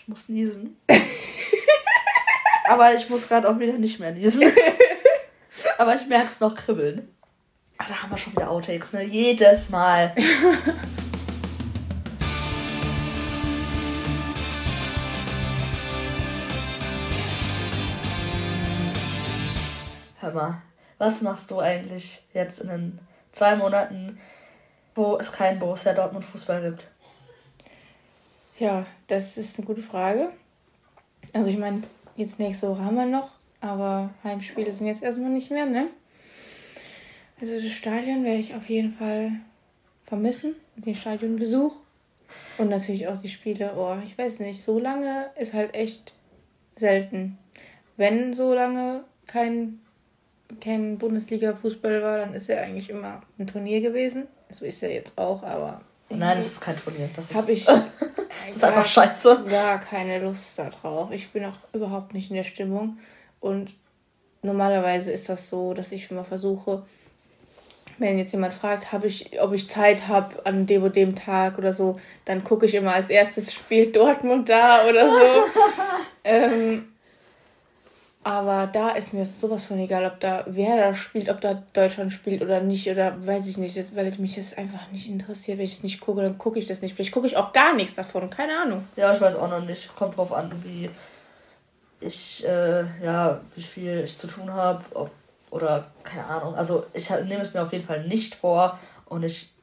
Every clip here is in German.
Ich muss niesen. Aber ich muss gerade auch wieder nicht mehr niesen. Aber ich merke es noch kribbeln. Ach, da haben wir schon wieder Outtakes, ne? Jedes Mal. Hör mal, was machst du eigentlich jetzt in den zwei Monaten, wo es keinen Borussia Dortmund Fußball gibt? Ja, das ist eine gute Frage. Also ich meine, jetzt nächste Woche haben wir noch, aber Heimspiele sind jetzt erstmal nicht mehr, ne? Also das Stadion werde ich auf jeden Fall vermissen, den Stadionbesuch. Und natürlich auch die Spiele. Oh, ich weiß nicht, so lange ist halt echt selten. Wenn so lange kein, kein Bundesliga-Fußball war, dann ist ja eigentlich immer ein Turnier gewesen. So ist ja jetzt auch, aber. Nein, das ist kein Turnier. Das habe ich. das ist einfach scheiße. Gar keine Lust darauf. Ich bin auch überhaupt nicht in der Stimmung. Und normalerweise ist das so, dass ich immer versuche, wenn jetzt jemand fragt, hab ich, ob ich Zeit habe an dem und dem Tag oder so, dann gucke ich immer als erstes, spielt Dortmund da oder so. ähm, aber da ist mir sowas von egal, ob da wer da spielt, ob da Deutschland spielt oder nicht oder weiß ich nicht, weil mich das einfach nicht interessiert. Wenn ich es nicht gucke, dann gucke ich das nicht. Vielleicht gucke ich auch gar nichts davon, keine Ahnung. Ja, ich weiß auch noch nicht. Kommt drauf an, wie ich, äh, ja, wie viel ich zu tun habe, oder keine Ahnung. Also ich nehme es mir auf jeden Fall nicht vor und ich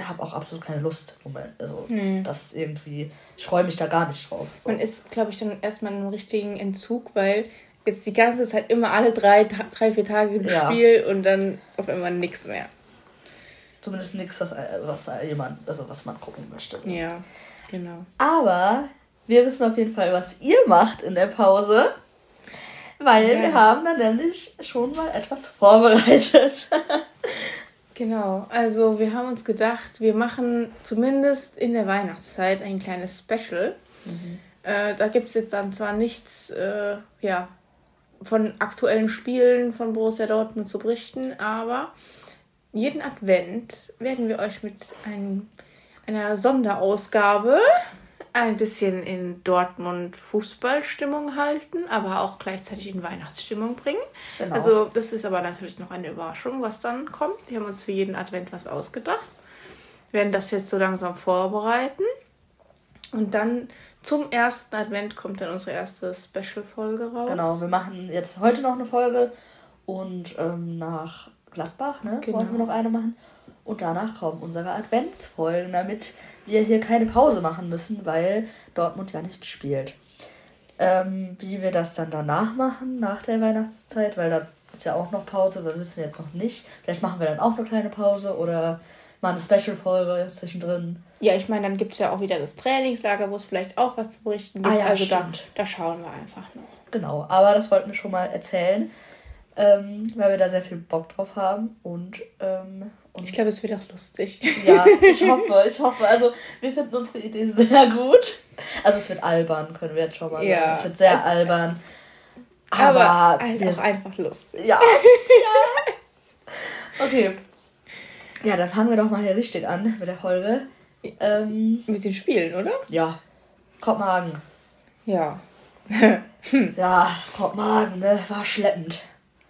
habe auch absolut keine Lust. Also nee. das irgendwie, ich freue mich da gar nicht drauf. So. Man ist, glaube ich, dann erstmal in einem richtigen Entzug, weil jetzt die ganze Zeit immer alle drei, drei vier Tage im ja. Spiel und dann auf einmal nichts mehr. Zumindest nichts, was, was jemand, also was man gucken möchte. Ja, genau. Aber wir wissen auf jeden Fall, was ihr macht in der Pause. Weil ja. wir haben dann nämlich schon mal etwas vorbereitet. genau, also wir haben uns gedacht, wir machen zumindest in der Weihnachtszeit ein kleines Special. Mhm. Äh, da gibt es jetzt dann zwar nichts äh, ja, von aktuellen Spielen von Borussia Dortmund zu berichten, aber jeden Advent werden wir euch mit einem, einer Sonderausgabe ein bisschen in Dortmund Fußballstimmung halten, aber auch gleichzeitig in Weihnachtsstimmung bringen. Genau. Also das ist aber natürlich noch eine Überraschung, was dann kommt. Wir haben uns für jeden Advent was ausgedacht. Wir werden das jetzt so langsam vorbereiten. Und dann zum ersten Advent kommt dann unsere erste Special-Folge raus. Genau, wir machen jetzt heute noch eine Folge und ähm, nach Gladbach, ne? Genau. Wollen wir noch eine machen. Und danach kommen unsere Adventsfolgen, damit wir hier keine Pause machen müssen, weil Dortmund ja nicht spielt. Ähm, wie wir das dann danach machen, nach der Weihnachtszeit, weil da ist ja auch noch Pause, wir wissen jetzt noch nicht. Vielleicht machen wir dann auch eine kleine Pause oder mal eine Special-Folge zwischendrin. Ja, ich meine, dann gibt es ja auch wieder das Trainingslager, wo es vielleicht auch was zu berichten gibt. Ah, ja, also da, da schauen wir einfach noch. Genau, aber das wollten wir schon mal erzählen, ähm, weil wir da sehr viel Bock drauf haben und ähm, und ich glaube, es wird auch lustig. Ja, ich hoffe, ich hoffe. Also, wir finden unsere Idee sehr gut. Also, es wird albern, können wir jetzt schon mal ja, sagen. Es wird sehr es albern. Aber, aber halt auch einfach lustig. Ja. ja. Okay. Ja, dann fangen wir doch mal hier richtig an mit der Folge. Ähm, mit den Spielen, oder? Ja. Kopenhagen. Ja. ja, Kopenhagen, ne? War schleppend.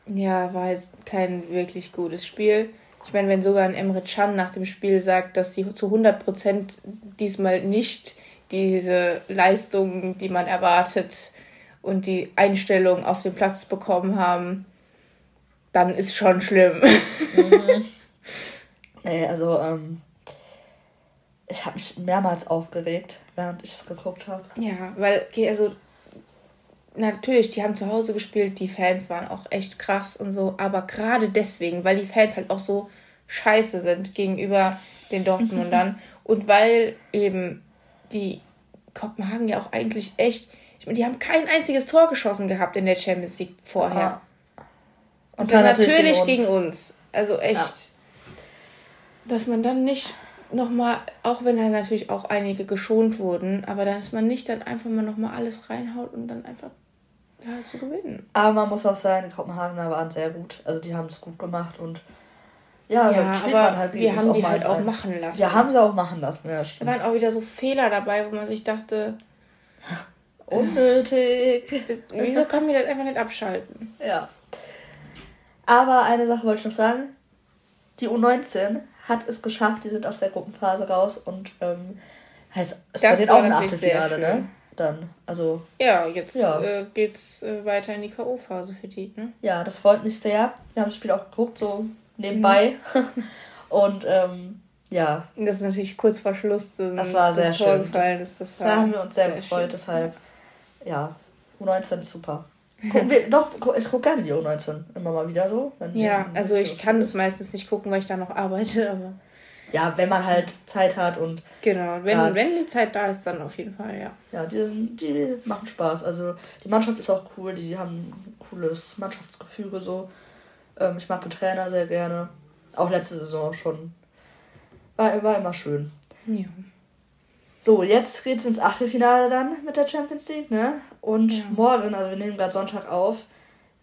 Ja, war jetzt kein wirklich gutes Spiel. Ich meine, wenn sogar ein Emre Can nach dem Spiel sagt, dass sie zu 100 Prozent diesmal nicht diese Leistungen, die man erwartet und die Einstellung auf dem Platz bekommen haben, dann ist schon schlimm. Mhm. nee, also ähm, ich habe mich mehrmals aufgeregt, während ich es geguckt habe. Ja, weil, okay, also natürlich, die haben zu Hause gespielt, die Fans waren auch echt krass und so, aber gerade deswegen, weil die Fans halt auch so scheiße sind gegenüber den Dortmundern und weil eben die Kopenhagen ja auch eigentlich echt, ich meine, die haben kein einziges Tor geschossen gehabt in der Champions League vorher. Ja. Und, und, dann, dann natürlich, gegen, uns. gegen uns. Also echt, ja. dass man dann nicht nochmal, auch wenn da natürlich auch einige geschont wurden, aber dann ist man nicht dann einfach mal nochmal alles reinhaut und dann einfach ja, zu gewinnen. Aber man muss auch sagen, die Kopenhagener waren sehr gut. Also die haben es gut gemacht und ja, ja spielt aber man halt wir haben die halt auch machen lassen. Ja, haben sie auch machen lassen. Ja, da waren auch wieder so Fehler dabei, wo man sich dachte, Unnötig. Wieso kann mir das einfach nicht abschalten? Ja. Aber eine Sache wollte ich noch sagen. Die U19 hat es geschafft, die sind aus der Gruppenphase raus und ähm, heißt, es das bei auch ein Achtelfinale, ne? Dann, also. Ja, jetzt ja. Äh, geht's äh, weiter in die K.O.-Phase für die, ne? Ja, das freut mich sehr. Wir haben das Spiel auch geguckt, so nebenbei. Mhm. und ähm, ja. Das ist natürlich kurz vor Schluss. Das war sehr das schön. Gefallen ist, das war da haben wir uns sehr, sehr gefreut, schön. deshalb, ja, U19 ist super. Wir, doch, ich gucke gerne die U19 immer mal wieder so. ja, also ich kann das meistens nicht gucken, weil ich da noch arbeite, aber. Ja, wenn man halt Zeit hat und. Genau, wenn, hat, wenn die Zeit da ist, dann auf jeden Fall, ja. Ja, die, die machen Spaß. Also die Mannschaft ist auch cool, die haben ein cooles Mannschaftsgefüge so. Ähm, ich mag den Trainer sehr gerne. Auch letzte Saison schon. War, war immer schön. Ja. So, jetzt geht es ins Achtelfinale dann mit der Champions League, ne? Und ja. morgen, also wir nehmen gerade Sonntag auf,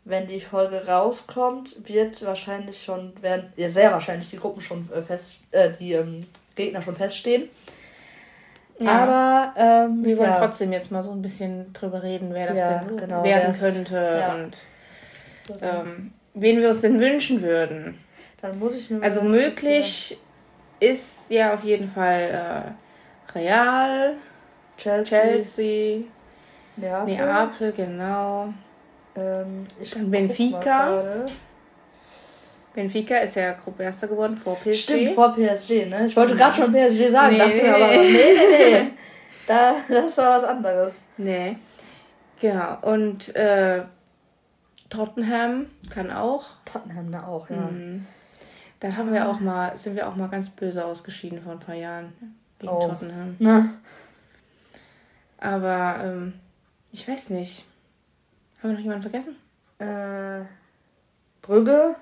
wenn die Folge rauskommt, wird wahrscheinlich schon, werden, ja, sehr wahrscheinlich die Gruppen schon äh, fest, äh, die ähm, Gegner schon feststehen. Ja. Aber ähm, wir wollen ja. trotzdem jetzt mal so ein bisschen drüber reden, wer das ja, denn so genau, werden könnte und ähm, wen wir uns denn wünschen würden. Dann muss ich mir Also möglich ist ja auf jeden Fall äh, Real, Chelsea, Chelsea Neapel, Neapel genau. Ähm, Dann Benfica. Benfica ist ja Gruppeerster geworden vor PSG. Stimmt, vor PSG, ne? Ich wollte gerade schon PSG sagen, nee, dachte nee. aber, nee, nee, nee. Da, das war was anderes. Nee. Genau. Und äh, Tottenham kann auch. Tottenham da auch, ja. Mhm. Da haben wir auch mal, sind wir auch mal ganz böse ausgeschieden vor ein paar Jahren gegen oh. Tottenham. Na. Aber ähm, ich weiß nicht. Haben wir noch jemanden vergessen? Äh, Brügge?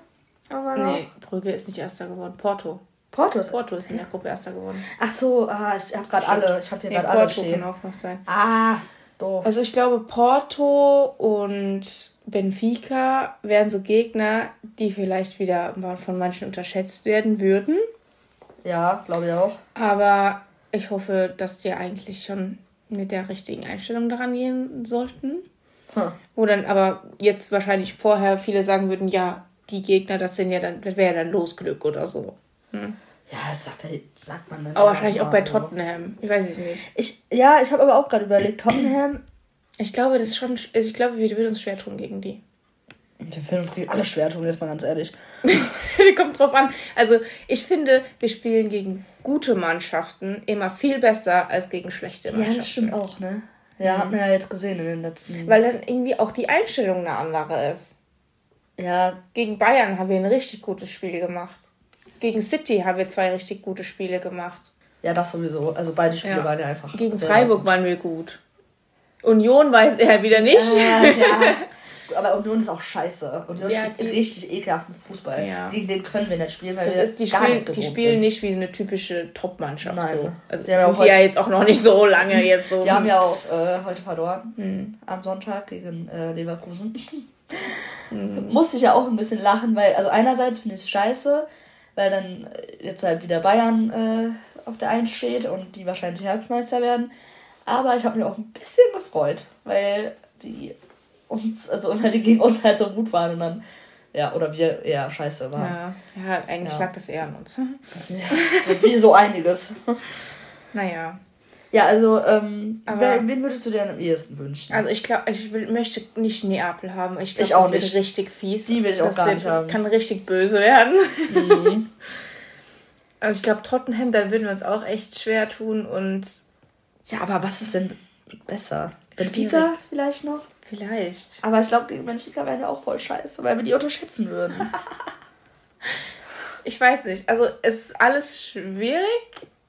Aber noch? Nee, Brügge ist nicht Erster geworden. Porto. Porto ist, Porto ist in der Gruppe Erster geworden. Ach so, ah, ich habe gerade alle. Ich habe hier nee, gerade alle stehen. kann auch noch sein. Ah, doof. Also ich glaube, Porto und Benfica wären so Gegner, die vielleicht wieder von manchen unterschätzt werden würden. Ja, glaube ich auch. Aber ich hoffe, dass die eigentlich schon mit der richtigen Einstellung daran gehen sollten. Hm. Wo dann aber jetzt wahrscheinlich vorher viele sagen würden, ja, die Gegner, das sind ja dann, das wäre ja dann Losglück oder so. Hm. Ja, das sagt, sagt man dann. Aber wahrscheinlich auch bei Tottenham. Ich weiß es nicht. Ich, ja, ich habe aber auch gerade überlegt, Tottenham. Ich glaube, das ist schon. Also ich glaube, wir würden uns schwer tun gegen die. Wir finden uns gegen alle schwer tun, jetzt mal ganz ehrlich. Kommt drauf an. Also, ich finde, wir spielen gegen gute Mannschaften immer viel besser als gegen schlechte Mannschaften. Ja, das stimmt auch, ne? Ja, mhm. hat man ja jetzt gesehen in den letzten. Weil dann irgendwie auch die Einstellung eine andere ist. Ja. Gegen Bayern haben wir ein richtig gutes Spiel gemacht. Gegen City haben wir zwei richtig gute Spiele gemacht. Ja, das sowieso. Also beide Spiele ja. waren ja einfach. Gegen Freiburg waren wir gut. Union weiß er halt wieder nicht. Ja, ja. Aber Union ist auch scheiße. Union ja, spielt die, richtig ekelhaften Fußball. Ja. Gegen den können wir nicht spielen, weil das wir ist, die gar spiel, nicht Die spielen sind. nicht wie eine typische Top-Mannschaft. So. Also die sind die ja jetzt auch noch nicht so lange jetzt so. Die haben ja auch äh, heute verloren. Mhm. Am Sonntag gegen äh, Leverkusen. Mhm. Musste ich ja auch ein bisschen lachen, weil, also einerseits finde ich es scheiße, weil dann äh, jetzt halt wieder Bayern äh, auf der Eins steht und die wahrscheinlich Herbstmeister werden. Aber ich habe mich auch ein bisschen gefreut, weil die uns, also die gegen uns halt so gut waren und dann, ja, oder wir eher scheiße waren. Ja, ja eigentlich ja. lag das eher an uns. Ja, so wie so einiges. Naja. Ja, also, ähm, wer, wen würdest du dir am ehesten wünschen? Also ich glaube, ich will, möchte nicht Neapel haben. Ich glaube, das nicht. wird richtig fies. Die will ich auch das gar nicht haben. Kann richtig böse werden. Mhm. also ich glaube, Tottenham, da würden wir uns auch echt schwer tun und... Ja, aber was ist denn besser? Benfica vielleicht noch? Vielleicht. Aber ich glaube, gegen Benfica wären wir auch voll scheiße, weil wir die unterschätzen würden. ich weiß nicht. Also es ist alles schwierig.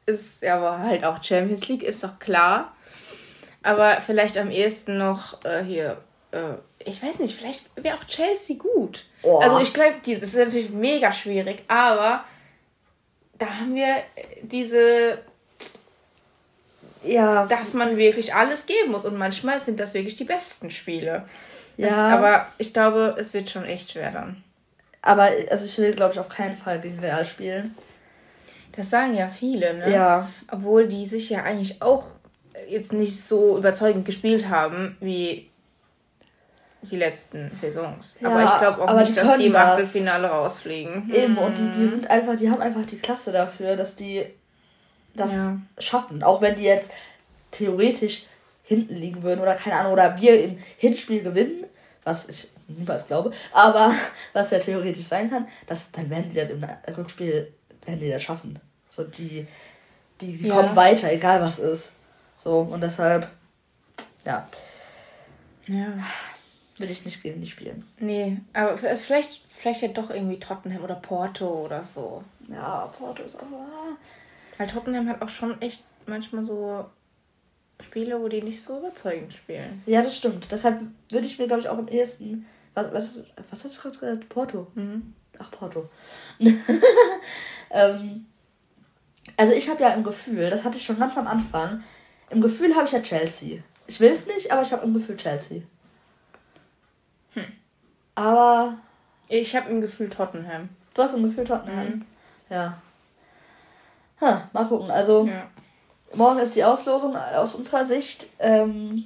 Ist ja aber halt auch Champions League, ist doch klar. Aber vielleicht am ehesten noch äh, hier. Äh, ich weiß nicht, vielleicht wäre auch Chelsea gut. Oh. Also ich glaube, das ist natürlich mega schwierig, aber da haben wir diese ja. dass man wirklich alles geben muss. Und manchmal sind das wirklich die besten Spiele. Ja. Ich, aber ich glaube, es wird schon echt schwer dann. Aber also ich will, glaube ich, auf keinen Fall gegen Real spielen. Das sagen ja viele, ne? Ja. Obwohl die sich ja eigentlich auch jetzt nicht so überzeugend gespielt haben wie die letzten Saisons. Ja, aber ich glaube auch nicht, dass die im Achtelfinale rausfliegen. Eben, und die, die mhm. sind einfach, die haben einfach die Klasse dafür, dass die das ja. schaffen. Auch wenn die jetzt theoretisch hinten liegen würden oder keine Ahnung, oder wir im Hinspiel gewinnen, was ich niemals glaube, aber was ja theoretisch sein kann, dass, dann werden die das im Rückspiel, werden die das schaffen. So, die, die, die ja. kommen weiter, egal was ist. So, und deshalb, ja. Ja. Will ich nicht gegen die spielen. Nee, aber vielleicht, vielleicht ja doch irgendwie Tottenham oder Porto oder so. Ja, Porto ist aber. Weil Tottenham hat auch schon echt manchmal so Spiele, wo die nicht so überzeugend spielen. Ja, das stimmt. Deshalb würde ich mir, glaube ich, auch am ehesten. Was, was, was hast du gerade gesagt? Porto. Mhm. Ach, Porto. ähm, also ich habe ja im Gefühl, das hatte ich schon ganz am Anfang, im Gefühl habe ich ja Chelsea. Ich will es nicht, aber ich habe im Gefühl Chelsea. Hm. Aber. Ich habe im Gefühl Tottenham. Du hast im Gefühl Tottenham? Mhm. Ja. Ha, mal gucken. Also, ja. morgen ist die Auslosung aus unserer Sicht. Ähm,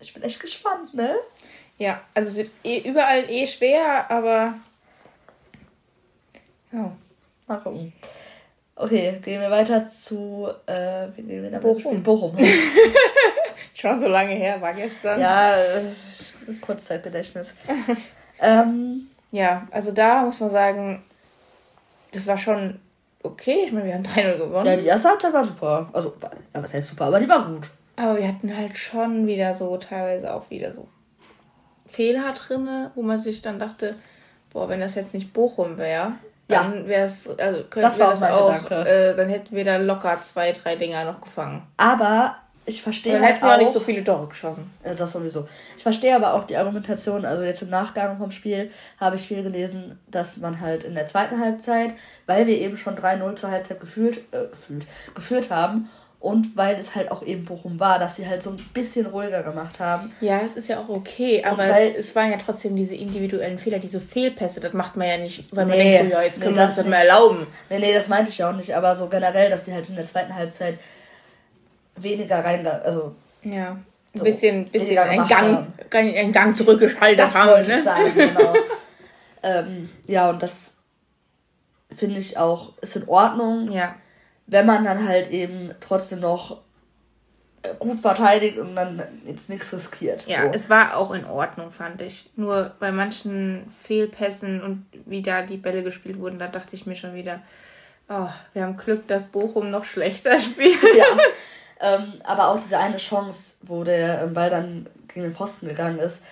ich bin echt gespannt, ne? Ja, also es wird eh, überall eh schwer, aber. Ja. Mal gucken. Okay, gehen wir weiter zu äh, wir Bochum. Bochum. Schon so lange her, war gestern. Ja, äh, Kurzzeitgedächtnis. ähm, ja, also da muss man sagen, das war schon okay. Ich meine, wir haben 3-0 gewonnen. Ja, die erste Halbzeit war super. Also, ja, was heißt super, aber die war gut. Aber wir hatten halt schon wieder so, teilweise auch wieder so Fehler drin, wo man sich dann dachte, boah, wenn das jetzt nicht Bochum wäre, dann wäre es, also könnten das wir das auch, äh, dann hätten wir da locker zwei, drei Dinger noch gefangen. Aber ich verstehe dann halt hätten wir auch nicht so viele Tore geschossen. Ja, das sowieso. Ich verstehe aber auch die Argumentation, also jetzt im Nachgang vom Spiel habe ich viel gelesen, dass man halt in der zweiten Halbzeit, weil wir eben schon 3-0 zur Halbzeit gefühlt, äh, gefühlt, geführt haben und weil es halt auch eben Bochum war, dass sie halt so ein bisschen ruhiger gemacht haben. Ja, das ist ja auch okay, aber weil, es waren ja trotzdem diese individuellen Fehler, diese Fehlpässe, das macht man ja nicht, weil man denkt, so, ja, jetzt können nee, wir das dann mal erlauben. Nee, nee, das meinte ich ja auch nicht, aber so generell, dass die halt in der zweiten Halbzeit weniger rein, also ja, ein so bisschen, bisschen einen Gang, einen Gang zurückgeschaltet das haben. Ne? Ich sagen, genau. ähm, ja, und das finde ich auch ist in Ordnung. Ja wenn man dann halt eben trotzdem noch äh, gut verteidigt und dann jetzt nichts riskiert. Ja, so. es war auch in Ordnung, fand ich. Nur bei manchen Fehlpässen und wie da die Bälle gespielt wurden, da dachte ich mir schon wieder, oh, wir haben Glück, dass Bochum noch schlechter spielt. Ja. Ähm, aber auch diese eine Chance, wo der ähm, Ball dann gegen den Pfosten gegangen ist.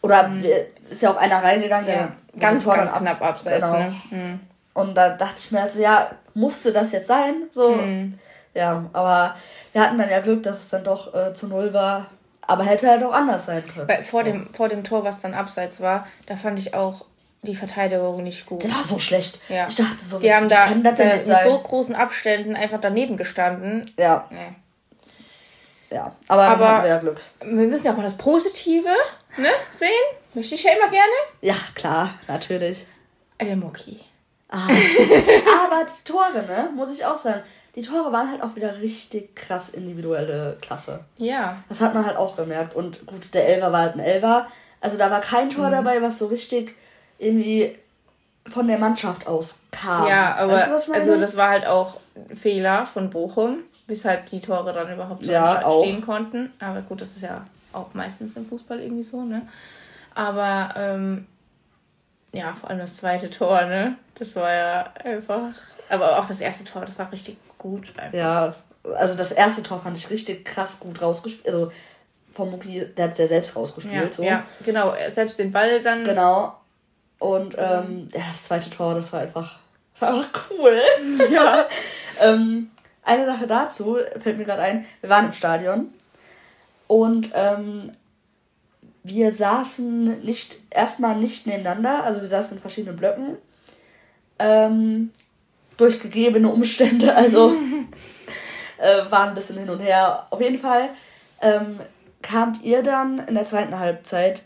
Oder mhm. ist ja auch einer reingegangen, der ja, ganz, ganz knapp abseits. Genau. Ne? Mhm. Und da dachte ich mir also, ja, musste das jetzt sein? So, mhm. ja, aber wir hatten dann ja Glück, dass es dann doch äh, zu null war. Aber hätte halt auch anders sein können. Weil vor, dem, vor dem Tor, was dann abseits war, da fand ich auch die Verteidigung nicht gut. Der war so schlecht. Ja. Ich dachte so, die haben da, da mit sein? so großen Abständen einfach daneben gestanden. Ja. Nee. Ja, aber, aber wir ja Glück. Wir müssen ja auch mal das Positive ne, sehen. Möchte ich ja immer gerne. Ja, klar, natürlich. Der Mucki. Ah. aber die Tore, ne, muss ich auch sagen, die Tore waren halt auch wieder richtig krass individuelle Klasse. Ja. Das hat man halt auch gemerkt. Und gut, der Elver war halt ein Elver. Also da war kein Tor mhm. dabei, was so richtig irgendwie von der Mannschaft aus kam. Ja, aber weißt du, also das war halt auch ein Fehler von Bochum, weshalb die Tore dann überhaupt so ja, stehen konnten. Aber gut, das ist ja auch meistens im Fußball irgendwie so, ne? Aber ähm, ja, vor allem das zweite Tor, ne? Das war ja einfach. Aber auch das erste Tor, das war richtig gut. Einfach. Ja, also das erste Tor fand ich richtig krass gut rausgespielt. Also vom Muki, der hat es ja selbst rausgespielt. Ja, so. ja, genau. Selbst den Ball dann. Genau. Und ähm, ja, das zweite Tor, das war einfach, das war einfach cool. Ja. ähm, eine Sache dazu fällt mir gerade ein. Wir waren im Stadion und ähm, wir saßen nicht erstmal nicht nebeneinander, also wir saßen in verschiedenen Blöcken. Ähm, durch gegebene Umstände, also äh, waren ein bisschen hin und her. Auf jeden Fall ähm, kamt ihr dann in der zweiten Halbzeit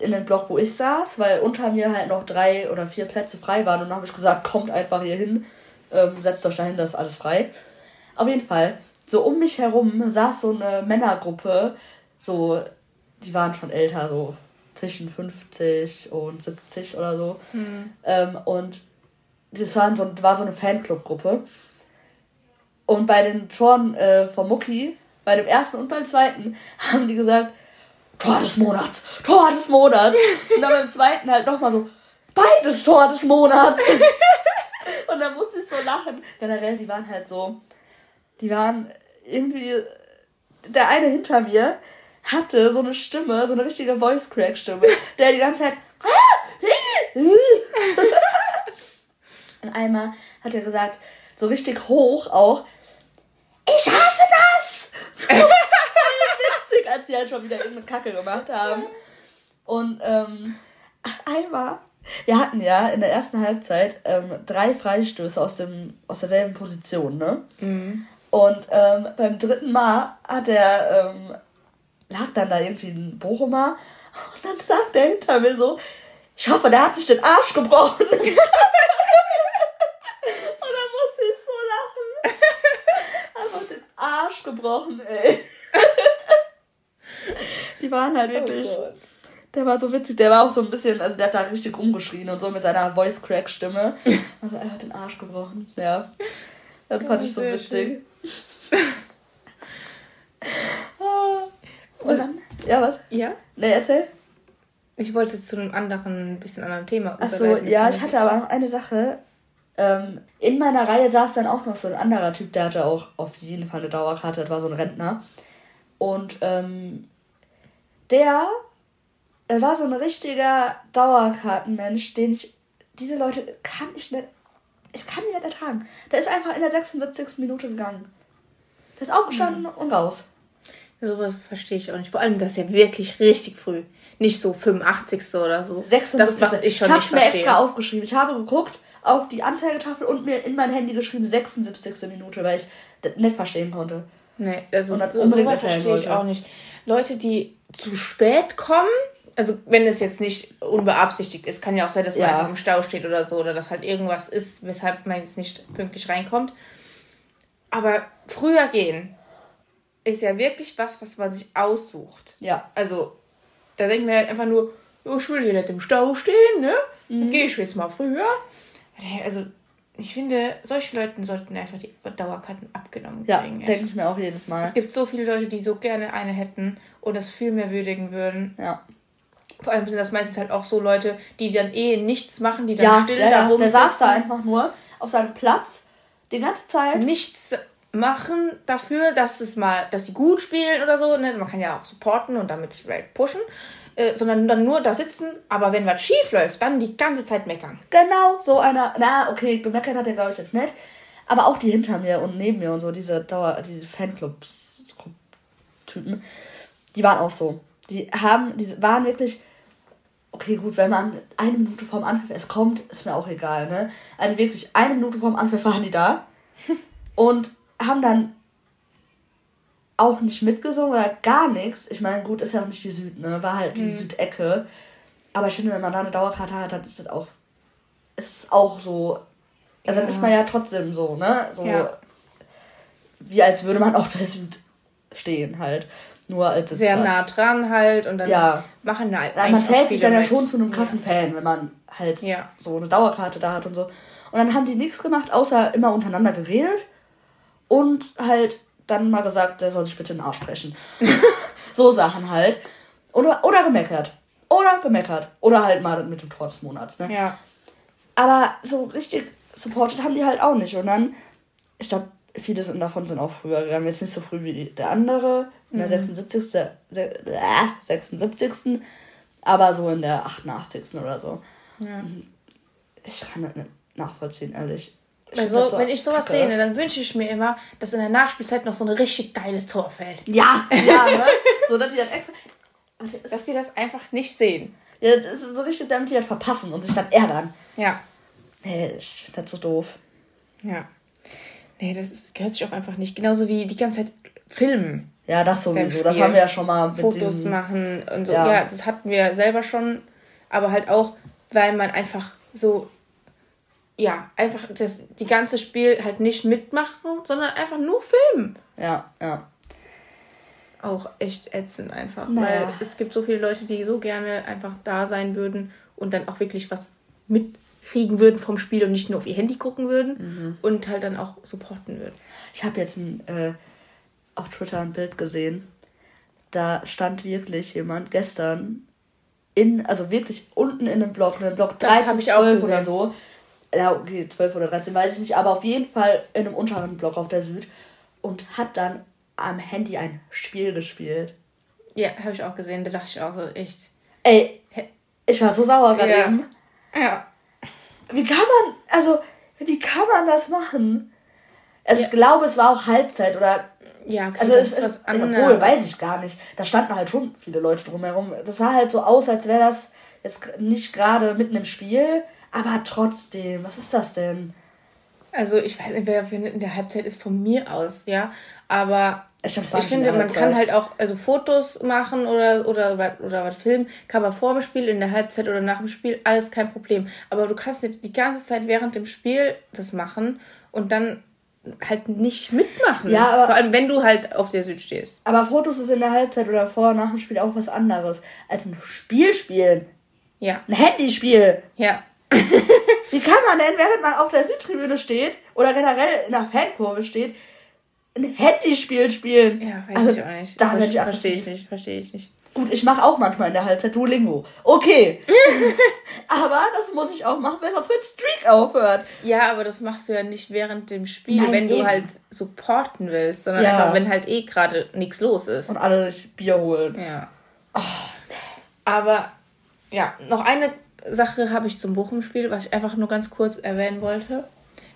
in den Block, wo ich saß, weil unter mir halt noch drei oder vier Plätze frei waren. Und dann habe ich gesagt, kommt einfach hier hin, ähm, setzt euch dahin, das ist alles frei. Auf jeden Fall so um mich herum saß so eine Männergruppe, so, die waren schon älter, so zwischen 50 und 70 oder so. Mhm. Ähm, und das waren so, war so eine Fanclub-Gruppe. Und bei den Toren äh, von Mucki, bei dem ersten und beim zweiten, haben die gesagt, Tor des Monats, Tor des Monats. Und dann beim zweiten halt nochmal so, beides Tor des Monats. und dann musste ich so lachen. Generell, die waren halt so, die waren irgendwie, der eine hinter mir hatte so eine Stimme, so eine richtige Voice Crack Stimme, der die ganze Zeit und einmal hat er gesagt, so richtig hoch auch, ich hasse das! Witzig, als die halt schon wieder irgendeine Kacke gemacht haben. Und ähm, einmal, wir hatten ja in der ersten Halbzeit ähm, drei Freistöße aus, dem, aus derselben Position, ne? Mhm. Und ähm, beim dritten Mal hat er, ähm, lag dann da irgendwie ein Bochumer und dann sagt er hinter mir so, ich hoffe, der hat sich den Arsch gebrochen. und dann musste ich so lachen. Einfach den Arsch gebrochen, ey. Die waren halt oh wirklich. Oh der war so witzig, der war auch so ein bisschen, also der hat da richtig rumgeschrien und so mit seiner Voice Crack Stimme. Also er hat den Arsch gebrochen, ja. Das fand oh, ich so witzig. Und dann? Ja, was? Ja? Ne, erzähl. Ich wollte zu einem anderen, bisschen anderen Thema Achso, ja, ich hatte aber noch eine Sache. Ähm, in meiner Reihe saß dann auch noch so ein anderer Typ, der hatte auch auf jeden Fall eine Dauerkarte, das war so ein Rentner. Und ähm, der er war so ein richtiger Dauerkartenmensch, den ich. Diese Leute kann ich nicht. Ich kann die nicht ertragen. Der ist einfach in der 76. Minute gegangen. Der ist aufgestanden mhm. und raus. So verstehe ich auch nicht. Vor allem das ist ja wirklich richtig früh. Nicht so 85. oder so. 76. Das, was ich schon ich habe mir extra aufgeschrieben. Ich habe geguckt auf die Anzeigetafel und mir in mein Handy geschrieben 76. Minute, weil ich das nicht verstehen konnte. Nee, also und das so, unbedingt verstehe ich auch nicht. Leute, die zu spät kommen, also wenn es jetzt nicht unbeabsichtigt ist, kann ja auch sein, dass man ja. einfach im Stau steht oder so oder dass halt irgendwas ist, weshalb man jetzt nicht pünktlich reinkommt. Aber früher gehen ist ja wirklich was, was man sich aussucht. Ja. Also da denkt man halt einfach nur, oh, ich will hier nicht im Stau stehen, ne? Mhm. Dann gehe ich jetzt mal früher. Also ich finde, solchen Leuten sollten einfach die Dauerkarten abgenommen kriegen. Ja, denke ich mir auch jedes Mal. Es gibt so viele Leute, die so gerne eine hätten und das viel mehr würdigen würden. Ja. Vor allem sind das meistens halt auch so Leute, die dann eh nichts machen, die dann ja, still ja, da ja. Der saß da einfach nur auf seinem Platz die ganze Zeit. Nichts machen dafür, dass es mal, dass sie gut spielen oder so. Ne? Man kann ja auch supporten und damit vielleicht pushen. Äh, sondern dann nur da sitzen, aber wenn was schief läuft, dann die ganze Zeit meckern. Genau, so einer, na, okay, gemeckert hat er, glaube ich, jetzt nicht. Aber auch die hinter mir und neben mir und so, diese Dauer, diese Fanclubs-Typen, die waren auch so. Die haben, die waren wirklich, okay, gut, wenn man eine Minute vorm Anpfiff es kommt, ist mir auch egal, ne? Also wirklich eine Minute vorm Anpfiff waren die da und haben dann auch nicht mitgesungen oder gar nichts. Ich meine, gut, ist ja auch nicht die Süd, ne? War halt die mhm. Südecke. Aber ich finde, wenn man da eine Dauerkarte hat, dann ist das auch, ist auch so. Also ja. dann ist man ja trotzdem so, ne? So ja. wie als würde man auf der Süd stehen halt. Nur als Sehr nah dran halt und dann ja. machen halt. Ja, man zählt sich dann ja schon zu einem krassen. Fan, wenn man halt ja. so eine Dauerkarte da hat und so. Und dann haben die nichts gemacht, außer immer untereinander geredet und halt dann mal gesagt, der soll sich bitte in den Arsch sprechen. so Sachen halt. Oder, oder gemeckert. Oder gemeckert. Oder halt mal mit dem Tor des Monats, ne? Ja. Aber so richtig supported haben die halt auch nicht. Und dann, ich glaube, viele sind davon sind auch früher gegangen. Jetzt nicht so früh wie der andere, in der 76. Mhm. 76. Aber so in der 88. oder so. Ja. Ich kann das nicht nachvollziehen, ehrlich. Ich also, so wenn ich sowas sehe, dann wünsche ich mir immer, dass in der Nachspielzeit noch so ein richtig geiles Tor fällt. Ja, ja, ne? so, dass die dann extra. Dass die das einfach nicht sehen. Ja, das ist so richtig, damit die halt verpassen und sich dann ärgern. Ja. Nee, ich finde das so doof. Ja. Nee, das ist, gehört sich auch einfach nicht. Genauso wie die ganze Zeit filmen. Ja, das sowieso. Das haben wir ja schon mal mit Fotos diesen... machen und so. Ja. ja, das hatten wir selber schon. Aber halt auch, weil man einfach so ja, einfach das die ganze Spiel halt nicht mitmachen, sondern einfach nur filmen. Ja, ja. Auch echt ätzend einfach. Naja. Weil es gibt so viele Leute, die so gerne einfach da sein würden und dann auch wirklich was mitkriegen würden vom Spiel und nicht nur auf ihr Handy gucken würden mhm. und halt dann auch supporten würden. Ich habe jetzt ein, äh, auf Twitter ein Bild gesehen. Da stand wirklich jemand gestern in, also wirklich unten in einem Block, in einem Block 13, 12 oder so. Ja, okay, 12 oder 13, weiß ich nicht, aber auf jeden Fall in einem unteren Block auf der Süd und hat dann am Handy ein Spiel gespielt. Ja, habe ich auch gesehen, da dachte ich auch so, echt. Ey, ich war so sauer gerade ja. eben. Ja. Wie kann man, also, wie kann man das machen? Also, ja. ich glaube, es war auch Halbzeit oder. Ja, also das ist was anderes. Obwohl, weiß ich gar nicht. Da standen halt schon viele Leute drumherum. Das sah halt so aus, als wäre das jetzt nicht gerade mitten im Spiel, aber trotzdem, was ist das denn? Also ich weiß nicht, wer in der Halbzeit ist von mir aus, ja. Aber ich, ich finde, man kann halt auch also Fotos machen oder, oder, oder was filmen, kann man vor dem Spiel, in der Halbzeit oder nach dem Spiel, alles kein Problem. Aber du kannst nicht die ganze Zeit während dem Spiel das machen und dann halt nicht mitmachen. Ja, aber, Vor allem, wenn du halt auf der Süd stehst. Aber Fotos ist in der Halbzeit oder vor nach dem Spiel auch was anderes als ein Spiel spielen. Ja. Ein Handyspiel. Ja. Wie kann man denn, während man auf der Südtribüne steht oder generell in der Fankurve steht, ein Handyspiel spielen? Ja, weiß also, ich auch nicht. Da ich, verstehe ich nicht, verstehe ich nicht. Gut, ich mache auch manchmal in der Halbzeit Duolingo. Okay. aber das muss ich auch machen, weil sonst wird Streak aufhört. Ja, aber das machst du ja nicht während dem Spiel, Nein, wenn eben. du halt supporten willst, sondern ja. einfach, wenn halt eh gerade nichts los ist. Und alle sich Bier holen. Ja. Oh. Aber ja, noch eine Sache habe ich zum Bochum-Spiel, was ich einfach nur ganz kurz erwähnen wollte.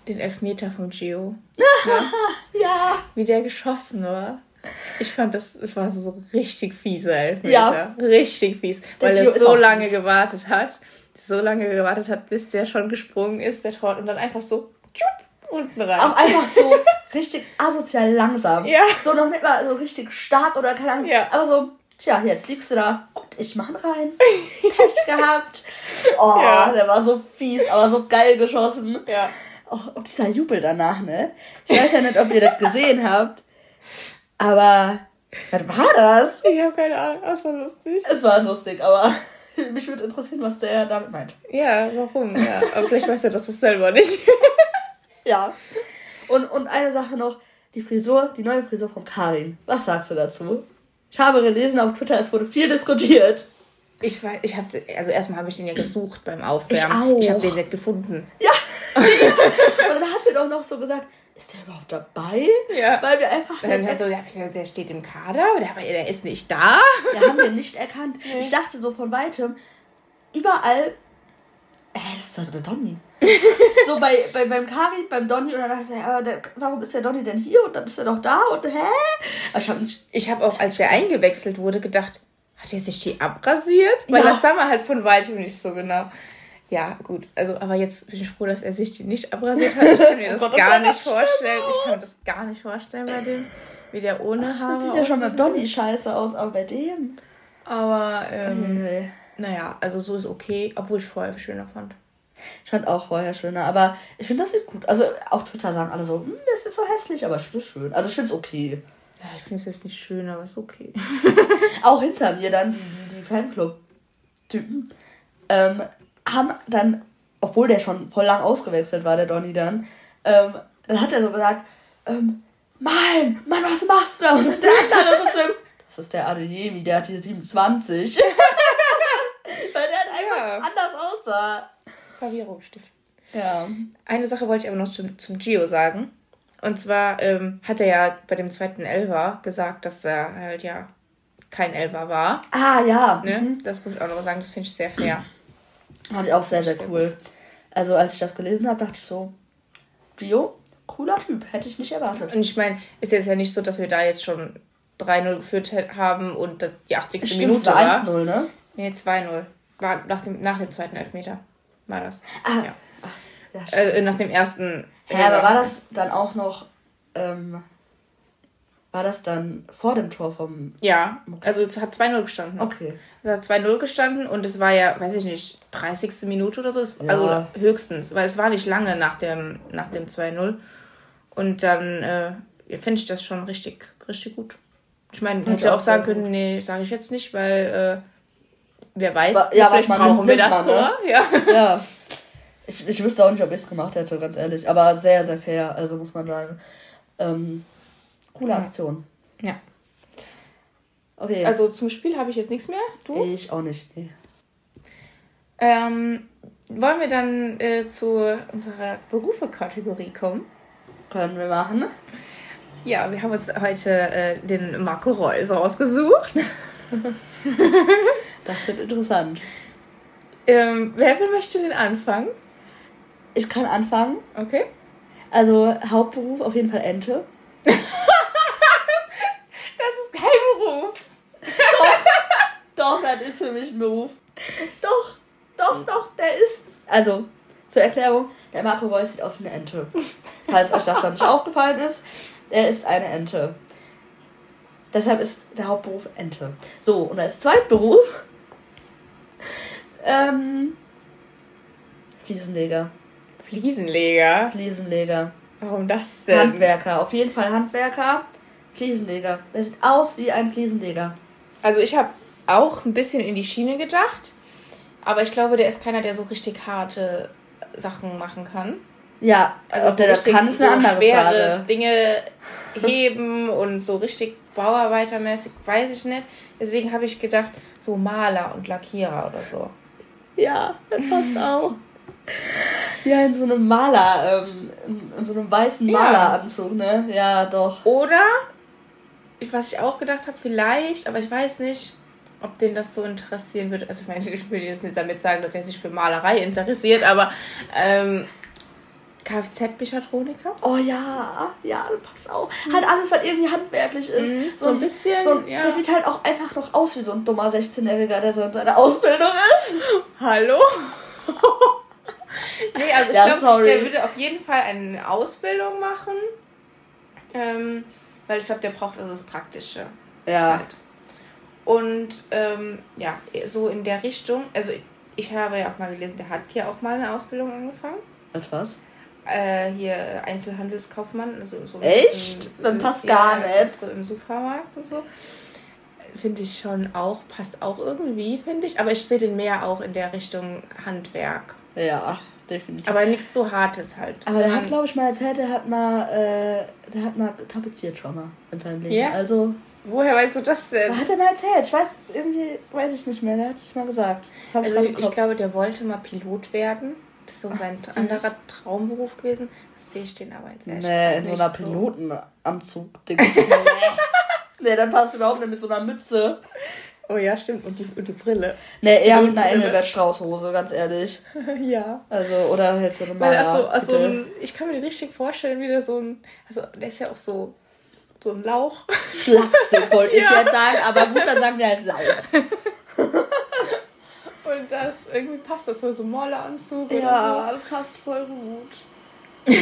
Den Elfmeter von Gio. ja. ja. Wie der geschossen war. Ich fand, das war so richtig fieser Elfmeter. Ja. Richtig fies. Der weil Gio er so lange fies. gewartet hat. So lange gewartet hat, bis der schon gesprungen ist, der Tor, und dann einfach so tschupp, unten rein. Auch einfach so richtig asozial langsam. Ja. So noch nicht mal so richtig stark oder keine Ahnung. Ja. Aber so Tja, jetzt liegst du da. Gut, ich mach ihn rein. Pech gehabt. Oh, ja. der war so fies, aber so geil geschossen. Ja. Oh, und dieser Jubel danach, ne? Ich weiß ja nicht, ob ihr das gesehen habt. Aber was war das? Ich habe keine Ahnung, es war lustig. Es war lustig, aber mich würde interessieren, was der damit meint. Ja, warum? Ja, aber vielleicht weiß er das selber nicht. ja. Und, und eine Sache noch, die Frisur, die neue Frisur von Karin. Was sagst du dazu? Ich habe gelesen auf Twitter, es wurde viel diskutiert. Ich weiß, ich habe, also erstmal habe ich den ja gesucht beim Aufwärmen. Ich, ich habe den nicht gefunden. Ja. und dann hat er doch noch so gesagt, ist der überhaupt dabei? Ja. Weil wir einfach. Dann halt so, der, der steht im Kader, der, der ist nicht da. Der haben wir nicht erkannt. Nee. Ich dachte so von weitem, überall äh, das ist doch der Donny. so bei, bei, beim Karin, beim Donny und dann dachte ich, ja, der, warum ist der Donny denn hier und dann ist er doch da und hä? ich habe ich hab auch, als der eingewechselt wurde, gedacht, hat er sich die abrasiert? Weil ja. das sah man halt von weitem nicht so genau. Ja, gut. Also, aber jetzt bin ich froh, dass er sich die nicht abrasiert hat. Ich kann mir oh das oh Gott, gar nicht vorstellen. Ich kann mir das gar nicht vorstellen bei dem, wie der ohne Haare. Das sieht ja schon beim Donny scheiße aus, aber bei dem. Aber, ähm, mhm. Naja, also so ist okay, obwohl ich vorher schöner fand. Fand auch vorher schöner, aber ich finde, das sieht gut. Also auf Twitter sagen alle so, hm, das ist so hässlich, aber ich finde es schön. Also ich finde es okay. Ja, ich finde es jetzt nicht schön, aber es ist okay. auch hinter mir dann die, die Fanclub-Typen ähm, haben dann, obwohl der schon voll lang ausgewechselt war, der Donny dann, ähm, dann hat er so gesagt, ähm, Mann, Mann, was machst du? Und der andere so das ist der Adeyemi, der hat hier 27. Weil der halt einfach ja. anders aussah. Verwirrung stiften. Ja. Eine Sache wollte ich aber noch zum, zum Gio sagen. Und zwar ähm, hat er ja bei dem zweiten Elver gesagt, dass er halt ja kein Elver war. Ah, ja. Ne? Mhm. Das muss ich auch noch sagen, das finde ich sehr fair. Fand ich auch sehr, sehr, sehr cool. Gut. Also, als ich das gelesen habe, dachte ich so, Gio, cooler Typ, hätte ich nicht erwartet. Und ich meine, ist jetzt ja nicht so, dass wir da jetzt schon 3-0 geführt haben und die 80. Stimmt, Minute war. 1-0, ne? Nee, 2-0. War nach dem, nach dem zweiten Elfmeter war das. Ah. Ja. ja äh, nach dem ersten. Ja, aber war das dann auch noch ähm, War das dann vor dem Tor vom. Ja, also es hat 2-0 gestanden. Okay. Es hat 2-0 gestanden und es war ja, weiß ich nicht, 30. Minute oder so. Ja. Also höchstens, weil es war nicht lange nach dem, nach dem 2-0. Und dann äh, finde ich das schon richtig, richtig gut. Ich meine, hätte auch sagen können, nee, sage ich jetzt nicht, weil äh, wer weiß, ja, vielleicht brauchen wir das Tor. Ne? Ja. ja. Ich, ich wüsste auch nicht, ob ich es gemacht hätte, ganz ehrlich. Aber sehr, sehr fair, also muss man sagen. Ähm, coole Aktion. Ja. Okay. Also zum Spiel habe ich jetzt nichts mehr. Du? Ich auch nicht, nee. Ähm, wollen wir dann äh, zu unserer Berufe-Kategorie kommen? Können wir machen. Ja, wir haben uns heute äh, den Marco Reus ausgesucht. das wird interessant. Ähm, wer möchte den anfangen? Ich kann anfangen. Okay. Also Hauptberuf auf jeden Fall Ente. das ist kein Beruf. Doch, doch, das ist für mich ein Beruf. Doch, doch, doch, der ist. Also, zur Erklärung, der Marco Reus sieht aus wie eine Ente. Falls euch das noch nicht aufgefallen ist, er ist eine Ente. Deshalb ist der Hauptberuf Ente. So, und als Zweitberuf ähm, Fliesenleger. Fliesenleger? Fliesenleger. Warum das denn? Handwerker, auf jeden Fall Handwerker. Fliesenleger. Der sieht aus wie ein Fliesenleger. Also ich habe auch ein bisschen in die Schiene gedacht, aber ich glaube, der ist keiner, der so richtig harte Sachen machen kann. Ja, also ob so der das kann, ist eine so andere schwere Frage. Dinge heben und so richtig Bauarbeitermäßig, weiß ich nicht. Deswegen habe ich gedacht, so Maler und Lackierer oder so. Ja, das passt auch. Ja, in so einem Maler, ähm, in so einem weißen Maleranzug, ne? Ja, doch. Oder, was ich auch gedacht habe, vielleicht, aber ich weiß nicht, ob den das so interessieren würde. Also ich meine, ich will jetzt nicht damit sagen, dass er sich für Malerei interessiert, aber ähm, Kfz-Mechatroniker? Oh ja, ja, das passt auch. Mhm. Halt alles, was irgendwie handwerklich ist. Mhm, so, so, ein bisschen. So, ja. Der sieht halt auch einfach noch aus wie so ein dummer 16-Jähriger, der so in seiner Ausbildung ist. Hallo? nee, also ich ja, glaube, der würde auf jeden Fall eine Ausbildung machen. Ähm, weil ich glaube, der braucht also das Praktische. Ja. Halt. Und ähm, ja, so in der Richtung, also ich, ich habe ja auch mal gelesen, der hat hier auch mal eine Ausbildung angefangen. Als was? Äh, hier Einzelhandelskaufmann. Also so Echt? Im, Dann passt ja, gar nicht. So im Supermarkt und so. Finde ich schon auch, passt auch irgendwie, finde ich. Aber ich sehe den mehr auch in der Richtung Handwerk. Ja, definitiv. Aber nichts so Hartes halt. Aber der hat, glaube ich, mal erzählt, der hat mal, äh, der hat mal tapeziert schon mal in seinem Leben. Ja? Also. Woher weißt du das denn? Hat er mal erzählt? Ich weiß, irgendwie weiß ich nicht mehr. Der hat es mal gesagt. Also ich, ich glaube, der wollte mal Pilot werden. Das ist so sein Ach, anderer Traumberuf gewesen. Das sehe ich den aber jetzt echt Nee, in so einer so. Pilotenanzug. nee. nee, dann passt du überhaupt nicht mit so einer Mütze. Oh ja, stimmt. Und die, und die Brille. Nee, eher mit einer Engelbert Strauß-Hose, ganz ehrlich. ja. Also, oder halt so eine Maler, also, also ein, Ich kann mir den richtig vorstellen, wie der so ein. Also, der ist ja auch so. So ein Lauch. Schlachse, wollte ich jetzt sagen, aber gut, dann sagen wir halt Lauch. Und das irgendwie passt das so, so Maleranzug ja, oder so. Ja, passt voll gut.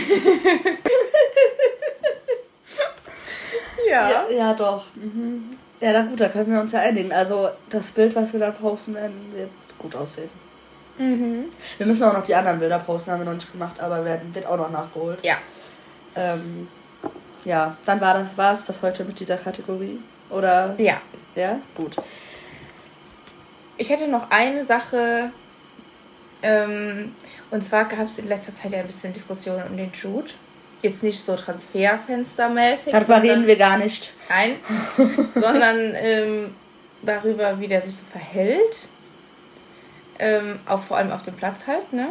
ja. ja. Ja, doch. Mhm. Ja, na gut, da können wir uns ja einigen. Also das Bild, was wir da posten werden, wird gut aussehen. Mhm. Wir müssen auch noch die anderen Bilder posten, haben wir noch nicht gemacht, aber werden, wird auch noch nachgeholt. Ja. Ähm, ja, dann war das, war es das heute mit dieser Kategorie. Oder? Ja. Ja, gut. Ich hätte noch eine Sache, ähm, und zwar gab es in letzter Zeit ja ein bisschen Diskussionen um den Jude. Jetzt nicht so transferfenstermäßig. Darüber reden wir gar nicht. Nein, sondern ähm, darüber, wie der sich so verhält. Ähm, auch vor allem auf dem Platz halt, ne?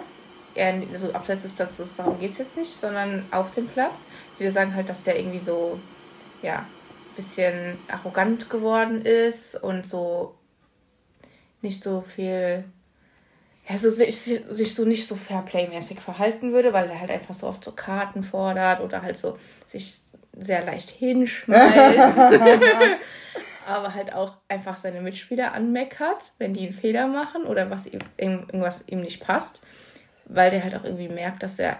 Eher, also abseits des Platzes, darum geht es jetzt nicht, sondern auf dem Platz. Viele sagen halt, dass der irgendwie so, ja, bisschen arrogant geworden ist und so nicht so viel, ja, so sich, sich so nicht so Fairplay-mäßig verhalten würde, weil er halt einfach so oft so Karten fordert oder halt so sich sehr leicht hinschmeißt. aber halt auch einfach seine Mitspieler anmeckert, wenn die einen Fehler machen oder was ihm, irgendwas ihm nicht passt, weil der halt auch irgendwie merkt, dass er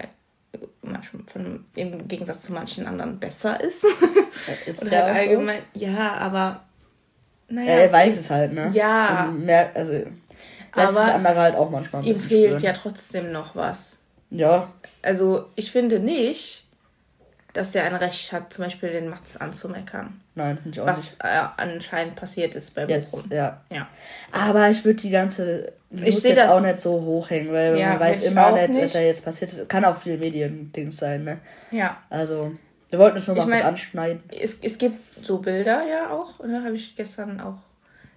von, im Gegensatz zu manchen anderen besser ist. ist Oder ja halt allgemein, so. ja, aber naja. Er weiß es halt, ne? Ja. mehr, also aber das andere halt auch manchmal. ihm fehlt spüren. ja trotzdem noch was. Ja. Also ich finde nicht, dass der ein Recht hat, zum Beispiel den Mats anzumeckern. Nein, finde ich auch was nicht. Was äh, anscheinend passiert ist bei Jetzt, ja. ja. Aber ich würde die ganze ich jetzt das auch nicht so hochhängen, weil ja, man weiß immer nicht, nicht, was da jetzt passiert ist. Kann auch viel Mediendings sein, ne? Ja. Also, wir wollten es nur mal ich mein, anschneiden. Es, es gibt so Bilder ja auch, ne? Habe ich gestern auch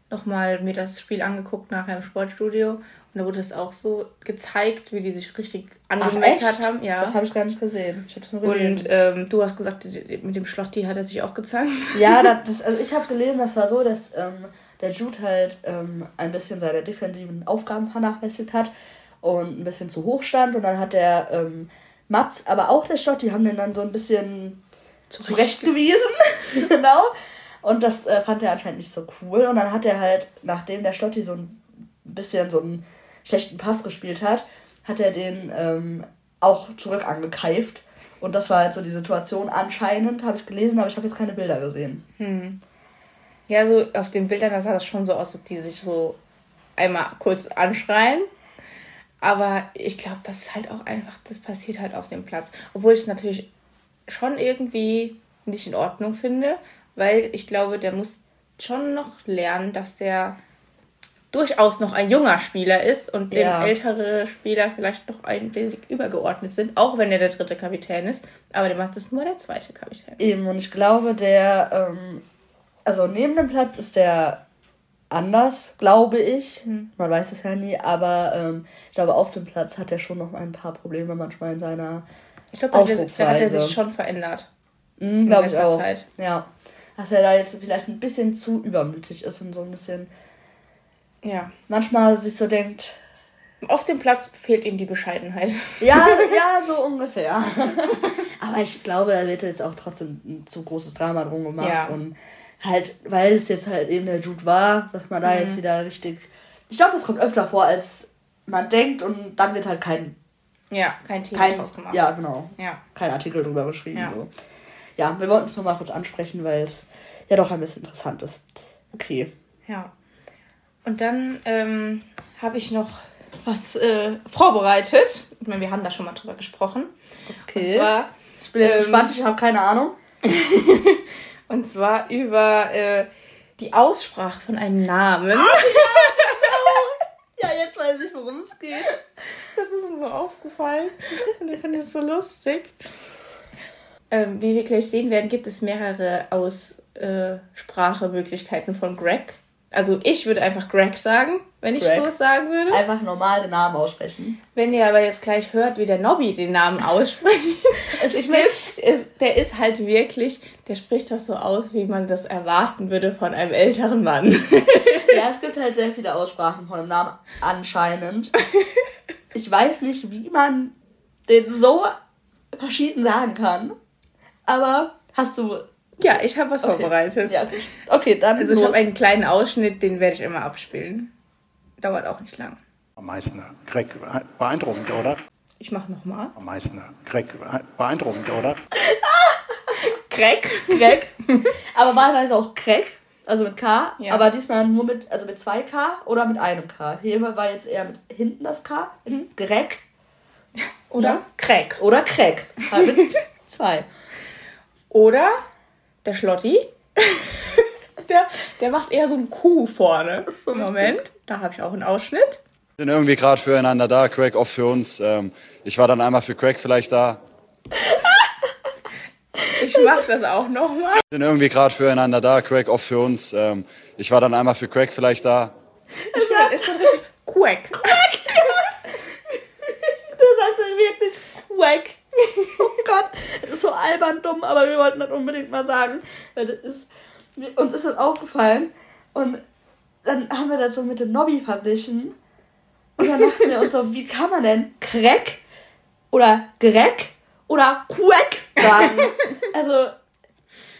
nochmal mir das Spiel angeguckt nachher im Sportstudio. Und da wurde es auch so gezeigt, wie die sich richtig angemeckert haben. Ja. Das habe ich gar nicht gesehen. Ich nur gelesen. Und ähm, du hast gesagt, mit dem Schlotti hat er sich auch gezeigt. Ja, das, also ich habe gelesen, das war so, dass ähm, der Jude halt ähm, ein bisschen seine defensiven Aufgaben vernachlässigt hat und ein bisschen zu hoch stand. Und dann hat der ähm, Mats, aber auch der Schlotti, haben den dann so ein bisschen zurechtgewiesen. genau. Und das äh, fand er anscheinend nicht so cool. Und dann hat er halt, nachdem der Schlotti so ein bisschen so ein schlechten Pass gespielt hat, hat er den ähm, auch zurück angekeift. Und das war halt so die Situation anscheinend, habe ich gelesen, aber ich habe jetzt keine Bilder gesehen. Hm. Ja, so auf den Bildern da sah das schon so aus, ob die sich so einmal kurz anschreien. Aber ich glaube, das ist halt auch einfach, das passiert halt auf dem Platz. Obwohl ich es natürlich schon irgendwie nicht in Ordnung finde, weil ich glaube, der muss schon noch lernen, dass der durchaus noch ein junger Spieler ist und ja. dem ältere Spieler vielleicht noch ein wenig übergeordnet sind, auch wenn er der dritte Kapitän ist. Aber der macht es nur der zweite Kapitän. Eben, und ich glaube, der, ähm, also neben dem Platz ist der anders, glaube ich. Hm. Man weiß es ja nie, aber ähm, ich glaube, auf dem Platz hat er schon noch ein paar Probleme manchmal in seiner ich glaube, da, hat er sich schon verändert. Mhm, glaube ich auch. Zeit. Ja. Dass er da jetzt vielleicht ein bisschen zu übermütig ist und so ein bisschen ja. manchmal sich so denkt. Auf dem Platz fehlt ihm die Bescheidenheit. Ja, ja, so ungefähr. Aber ich glaube, er wird jetzt auch trotzdem ein zu großes Drama drum gemacht. Ja. Und halt, weil es jetzt halt eben der Jude war, dass man da mhm. jetzt wieder richtig. Ich glaube, das kommt öfter vor, als man denkt und dann wird halt kein. Ja, kein Thema kein, draus gemacht. Ja, genau. Ja. Kein Artikel drüber geschrieben. Ja, so. ja wir wollten es nur mal kurz ansprechen, weil es ja doch ein bisschen interessant ist. Okay. Ja. Und dann ähm, habe ich noch was äh, vorbereitet. Ich meine, wir haben da schon mal drüber gesprochen. Okay. Und zwar, ich bin jetzt ähm, gespannt, ich habe keine Ahnung. und zwar über äh, die Aussprache von einem Namen. Ah, ja, jetzt weiß ich, worum es geht. Das ist uns so aufgefallen. Und ich finde es so lustig. Ähm, wie wir gleich sehen werden, gibt es mehrere Aussprachemöglichkeiten von Greg. Also ich würde einfach Greg sagen, wenn ich Greg. so sagen würde. Einfach normal den Namen aussprechen. Wenn ihr aber jetzt gleich hört, wie der Nobby den Namen ausspricht. also ich meine, der ist halt wirklich, der spricht das so aus, wie man das erwarten würde von einem älteren Mann. ja, es gibt halt sehr viele Aussprachen von dem Namen anscheinend. Ich weiß nicht, wie man den so verschieden sagen kann. Aber hast du ja, ich habe was okay. vorbereitet. Ja, gut. Okay, dann. Also, los. ich habe einen kleinen Ausschnitt, den werde ich immer abspielen. Dauert auch nicht lang. Am meisten. Greg, beeindruckend, oder? Ich mache nochmal. Am meisten. Greg, beeindruckend, oder? Greg. Greg. aber wahlweise auch Greg. Also mit K, ja. aber diesmal nur mit, also mit zwei K oder mit einem K. Hier war jetzt eher mit hinten das K. Mhm. Greg. Oder ja? Oder Craig. Halt mit zwei. Oder der Schlotti, der, der macht eher so ein Kuh vorne. So Moment, da habe ich auch einen Ausschnitt. Wir sind irgendwie gerade füreinander da, Craig oft für uns. Ähm, ich war dann einmal für Craig vielleicht da. Ich mache das auch nochmal. Wir sind irgendwie gerade füreinander da, Craig oft für uns. Ähm, ich war dann einmal für Craig vielleicht da. Ich finde, ist so richtig Quack. Quack, ja. Der sagte wirklich Quack. oh Gott, das ist so albern dumm, aber wir wollten das unbedingt mal sagen. Weil das ist, uns ist das aufgefallen. Und dann haben wir das so mit dem Nobby verglichen. Und dann dachten wir uns so, wie kann man denn Crack oder Greg oder Quack sagen? Also,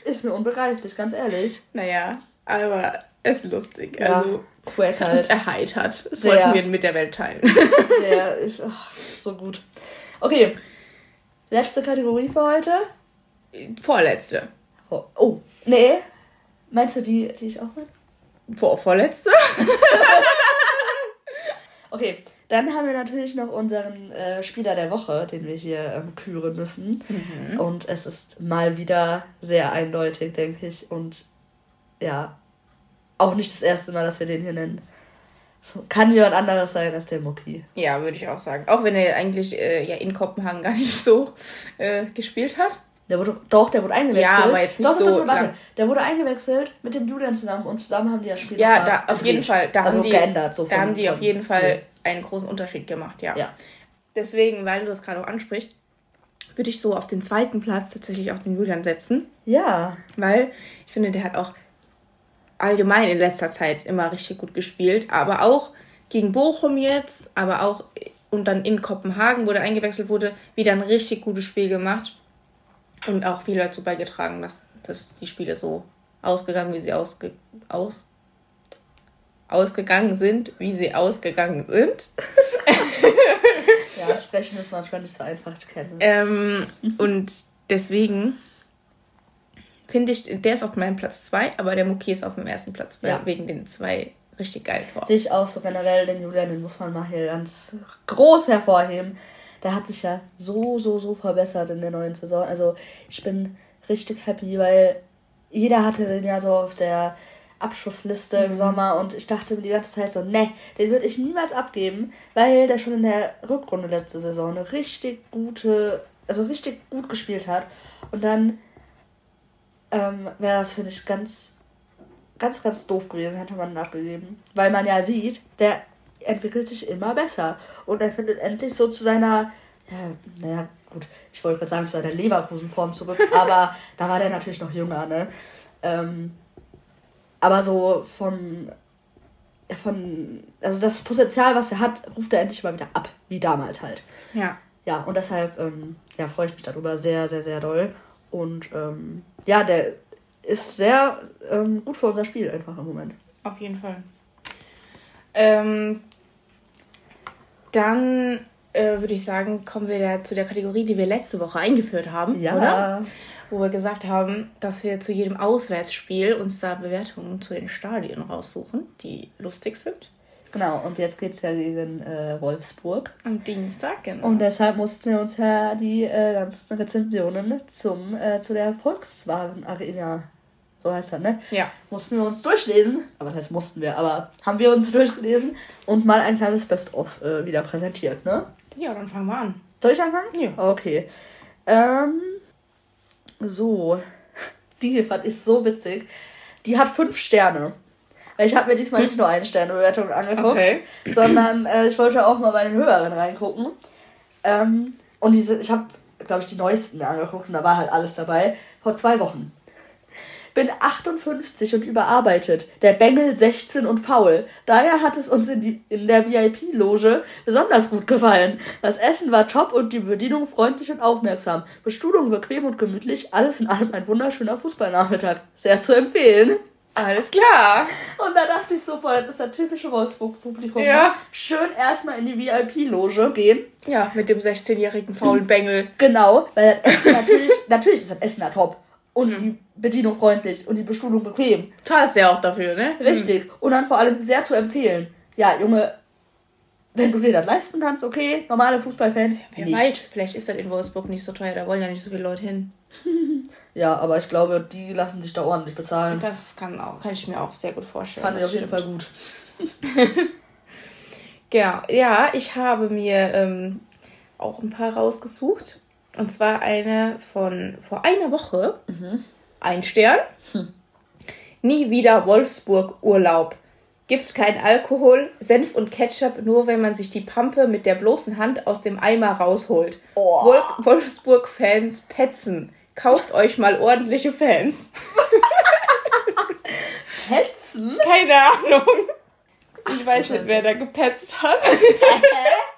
ist mir unbegreiflich, ganz ehrlich. Naja, aber es ist lustig. Ja, also, Quack halt. erheitert. Das Sehr. wollten wir mit der Welt teilen. Sehr, ich, oh, so gut. Okay, Letzte Kategorie für heute? Vorletzte. Oh, oh nee. Meinst du die, die ich auch meine? Vor, vorletzte? okay, dann haben wir natürlich noch unseren äh, Spieler der Woche, den wir hier ähm, küren müssen. Mhm. Und es ist mal wieder sehr eindeutig, denke ich. Und ja, auch nicht das erste Mal, dass wir den hier nennen. So, kann jemand anderes sein als der Mucki. Ja, würde ich auch sagen. Auch wenn er eigentlich äh, ja in Kopenhagen gar nicht so äh, gespielt hat. Der wurde, doch, der wurde eingewechselt. Ja, aber jetzt nicht doch, so doch, warte, Der wurde eingewechselt mit dem Julian zusammen und zusammen haben die das Spiel Ja, da, auf jeden Fall. Da also haben die, geändert. So da haben die auf jeden Fall einen großen Unterschied gemacht, ja. ja. Deswegen, weil du das gerade auch ansprichst, würde ich so auf den zweiten Platz tatsächlich auch den Julian setzen. Ja. Weil ich finde, der hat auch allgemein in letzter Zeit immer richtig gut gespielt, aber auch gegen Bochum jetzt, aber auch und dann in Kopenhagen, wo der eingewechselt wurde, wieder ein richtig gutes Spiel gemacht und auch viel dazu beigetragen, dass, dass die Spiele so ausgegangen, wie sie ausge, aus, ausgegangen sind, wie sie ausgegangen sind. ja, sprechen ist manchmal nicht so einfach zu kennen. Ähm, und deswegen finde ich, der ist auf meinem Platz 2, aber der Muki ist auf dem ersten Platz, ja. wegen den zwei richtig geilen Toren. Sehe ich auch so generell, den Julian, den muss man mal hier ganz groß hervorheben. Der hat sich ja so, so, so verbessert in der neuen Saison. Also ich bin richtig happy, weil jeder hatte den ja so auf der Abschlussliste mhm. im Sommer und ich dachte mir die ganze Zeit so, ne, den würde ich niemals abgeben, weil der schon in der Rückrunde letzte Saison eine richtig gute, also richtig gut gespielt hat. Und dann ähm, wäre das, finde ich, ganz, ganz, ganz doof gewesen, hätte man nachgegeben. Weil man ja sieht, der entwickelt sich immer besser. Und er findet endlich so zu seiner, ja, naja, gut, ich wollte gerade sagen, zu seiner Leverkusen-Form zurück, aber da war der natürlich noch jünger, ne? Ähm, aber so von, von, also das Potenzial, was er hat, ruft er endlich mal wieder ab, wie damals halt. Ja. Ja, und deshalb, ähm, ja, freue ich mich darüber sehr, sehr, sehr doll. Und ähm, ja, der ist sehr ähm, gut für unser Spiel einfach im Moment. Auf jeden Fall. Ähm, dann äh, würde ich sagen, kommen wir da zu der Kategorie, die wir letzte Woche eingeführt haben, ja. oder? Wo wir gesagt haben, dass wir zu jedem Auswärtsspiel uns da Bewertungen zu den Stadien raussuchen, die lustig sind. Genau, und jetzt geht es ja gegen äh, Wolfsburg. Am Dienstag, genau. Und deshalb mussten wir uns ja die äh, ganzen Rezensionen zum, äh, zu der Volkswagen Arena, so heißt das, ne? Ja. Mussten wir uns durchlesen. Aber das heißt mussten wir, aber haben wir uns durchgelesen und mal ein kleines Best-of äh, wieder präsentiert, ne? Ja, dann fangen wir an. Soll ich anfangen? Ja. Okay. Ähm, so. Die hier fand ich so witzig. Die hat fünf Sterne. Weil ich habe mir diesmal nicht nur eine Sternebewertung angeguckt, okay. sondern äh, ich wollte auch mal bei den höheren reingucken. Ähm, und diese, ich habe, glaube ich, die neuesten angeguckt und da war halt alles dabei. Vor zwei Wochen. Bin 58 und überarbeitet. Der Bengel 16 und faul. Daher hat es uns in, die, in der VIP-Loge besonders gut gefallen. Das Essen war top und die Bedienung freundlich und aufmerksam. Bestuhlung bequem und gemütlich. Alles in allem ein wunderschöner Fußballnachmittag. Sehr zu empfehlen. Alles klar. Und da dachte ich so, boah, das ist das typische Wolfsburg-Publikum. Ja. Ne? Schön erstmal in die VIP-Loge gehen. Ja, mit dem 16-jährigen faulen Bengel. Genau, weil das Essen natürlich, natürlich ist das Essen da top. Und mhm. die Bedienung freundlich und die Bestuhlung bequem. Zahlst ja auch dafür, ne? Richtig. Mhm. Und dann vor allem sehr zu empfehlen. Ja, Junge, wenn du dir das leisten kannst, okay, normale Fußballfans. Ja, wer nicht. weiß, vielleicht ist das in Wolfsburg nicht so teuer, da wollen ja nicht so viele Leute hin. Ja, aber ich glaube, die lassen sich da ordentlich bezahlen. Das kann auch, kann ich mir auch sehr gut vorstellen. Fand ich auf jeden Fall gut. genau, ja, ich habe mir ähm, auch ein paar rausgesucht. Und zwar eine von vor einer Woche. Mhm. Ein Stern. Hm. Nie wieder Wolfsburg Urlaub. Gibt kein Alkohol, Senf und Ketchup, nur wenn man sich die Pampe mit der bloßen Hand aus dem Eimer rausholt. Oh. Wolfsburg-Fans petzen. Kauft euch mal ordentliche Fans. Petzen? Keine Ahnung. Ich weiß nicht, wer da gepetzt hat.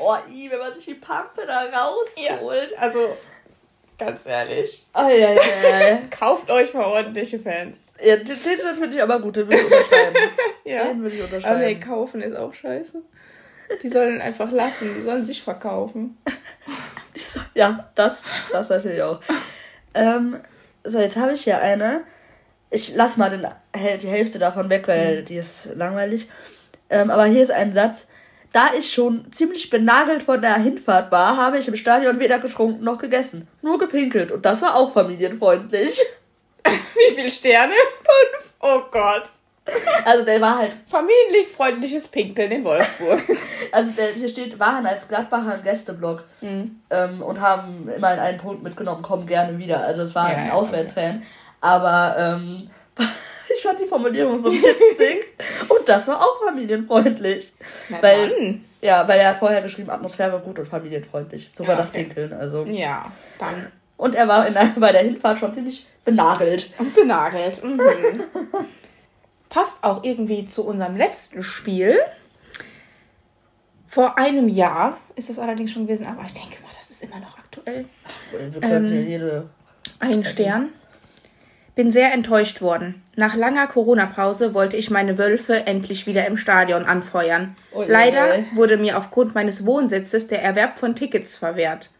oh, i, wenn man sich die Pampe da rausholt. Ja, also, ganz ehrlich. Oh, ja, ja. Kauft euch mal ordentliche Fans. Ja, den, den das finde ich aber gut, den will ich unterschreiben. ja. Den will ich unterschreiben. Aber nee, kaufen ist auch scheiße. Die sollen einfach lassen, die sollen sich verkaufen. Ja, das, das natürlich auch. Ähm, so, jetzt habe ich hier eine. Ich lass mal den, die Hälfte davon weg, weil die ist langweilig. Ähm, aber hier ist ein Satz. Da ich schon ziemlich benagelt von der Hinfahrt war, habe ich im Stadion weder getrunken noch gegessen. Nur gepinkelt. Und das war auch familienfreundlich. Wie viele Sterne? Fünf. Oh Gott. Also der war halt. Familienfreundliches Pinkeln in Wolfsburg. Also der, hier steht, waren als Gladbacher im Gästeblock mhm. ähm, und haben immerhin einen Punkt mitgenommen, kommen gerne wieder. Also es war ja, ein Auswärtsfan. Okay. Aber ähm, ich fand die Formulierung so witzig. und das war auch familienfreundlich. Na weil, dann. Ja, weil er hat vorher geschrieben, Atmosphäre gut und familienfreundlich. Sogar ja, okay. das Pinkeln. Also. Ja, dann. Und er war in der, bei der Hinfahrt schon ziemlich benagelt. Und benagelt. Mhm. Passt auch irgendwie zu unserem letzten Spiel. Vor einem Jahr ist es allerdings schon gewesen, aber ich denke mal, das ist immer noch aktuell. Ach, wir ähm, jede ein Stern. Bin sehr enttäuscht worden. Nach langer Corona-Pause wollte ich meine Wölfe endlich wieder im Stadion anfeuern. Oh, Leider wurde mir aufgrund meines Wohnsitzes der Erwerb von Tickets verwehrt.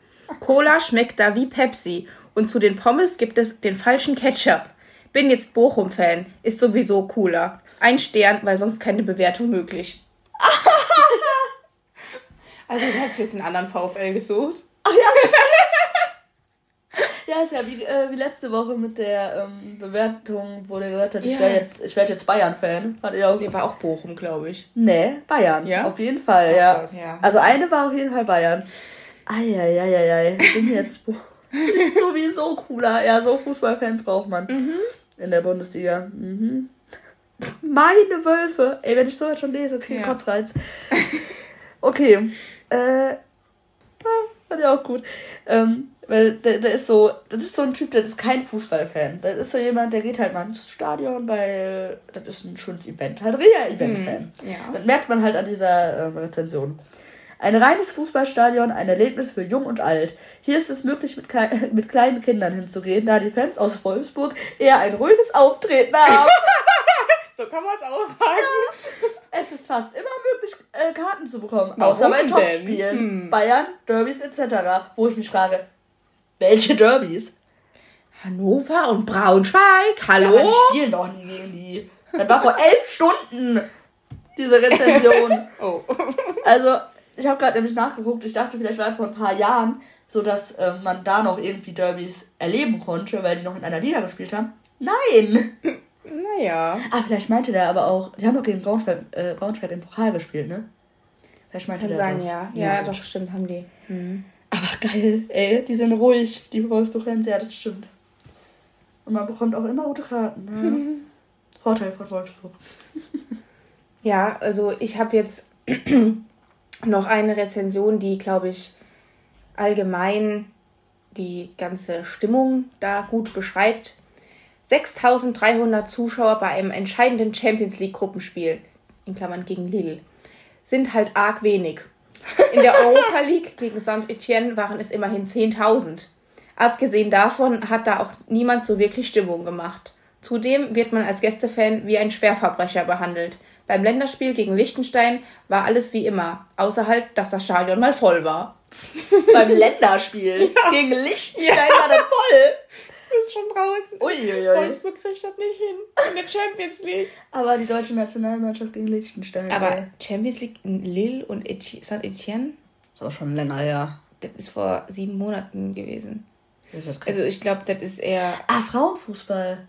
Cola schmeckt da wie Pepsi und zu den Pommes gibt es den falschen Ketchup. Bin jetzt Bochum-Fan, ist sowieso cooler. Ein Stern, weil sonst keine Bewertung möglich. also, du hast jetzt einen anderen VfL gesucht. Ach ja. Ja, ist ja wie, äh, wie letzte Woche mit der ähm, Bewertung, wo der gesagt hat, ja. ich werde jetzt, werd jetzt Bayern-Fan. Hat auch. Nee, war auch Bochum, glaube ich. Nee, Bayern. Ja? Auf jeden Fall, oh ja. Gott, ja. Also eine war auf jeden Fall Bayern. Eieieiei, ich bin jetzt ist sowieso cooler. Ja, so Fußballfans braucht man mhm. in der Bundesliga. Mhm. Meine Wölfe. Ey, wenn ich sowas schon lese, okay, ja. Kotzreiz. Okay. Äh, fand ich auch gut. Ähm, weil der, der ist so, das ist so ein Typ, der ist kein Fußballfan. Das ist so jemand, der geht halt mal ins Stadion, weil das ist ein schönes Event. Halt real Event-Fan. Hm, ja. Das merkt man halt an dieser äh, Rezension. Ein reines Fußballstadion, ein Erlebnis für Jung und Alt. Hier ist es möglich, mit, mit kleinen Kindern hinzugehen, da die Fans aus Wolfsburg eher ein ruhiges Auftreten haben. so kann man es auch sagen. Ja. Es ist fast immer möglich, äh, Karten zu bekommen, Warum außer bei Topspielen, hm. Bayern, Derbys etc., wo ich mich frage, welche Derbys? Hannover und Braunschweig, hallo? Ja, die spielen doch nie gegen die. Das war vor elf Stunden, diese Rezension. oh. Also, ich habe gerade nämlich nachgeguckt, ich dachte, vielleicht war es vor ein paar Jahren so, dass äh, man da noch irgendwie Derbys erleben konnte, weil die noch in einer Liga gespielt haben. Nein! Naja. Ah, vielleicht meinte der aber auch, die haben doch gegen Braunschweig, äh, Braunschweig im Pokal gespielt, ne? Vielleicht meinte Kann der sein, das. Ja. ja, ja, doch, stimmt, haben die. Mhm. Aber geil, ey, die sind ruhig, die Wolfsburg-Fans, ja, das stimmt. Und man bekommt auch immer gute Karten. Ne? Vorteil von Wolfsburg. ja, also ich habe jetzt noch eine Rezension, die, glaube ich, allgemein die ganze Stimmung da gut beschreibt. 6300 Zuschauer bei einem entscheidenden Champions League Gruppenspiel, in Klammern gegen Lille, sind halt arg wenig. In der Europa League gegen Saint-Etienne waren es immerhin 10.000. Abgesehen davon hat da auch niemand so wirklich Stimmung gemacht. Zudem wird man als Gästefan wie ein Schwerverbrecher behandelt. Beim Länderspiel gegen Liechtenstein war alles wie immer, außer halt, dass das Stadion mal voll war. Beim Länderspiel ja. gegen Liechtenstein ja. war das voll. Das ist schon traurig. Uiuiui. Wolfsburg kriegt das nicht hin. In der Champions League. Aber die deutsche Nationalmannschaft gegen Liechtenstein. Aber ey. Champions League in Lille und Saint-Etienne? Das ist auch schon länger her. Das ist vor sieben Monaten gewesen. Also ich glaube, das ist eher. Ah, Frauenfußball.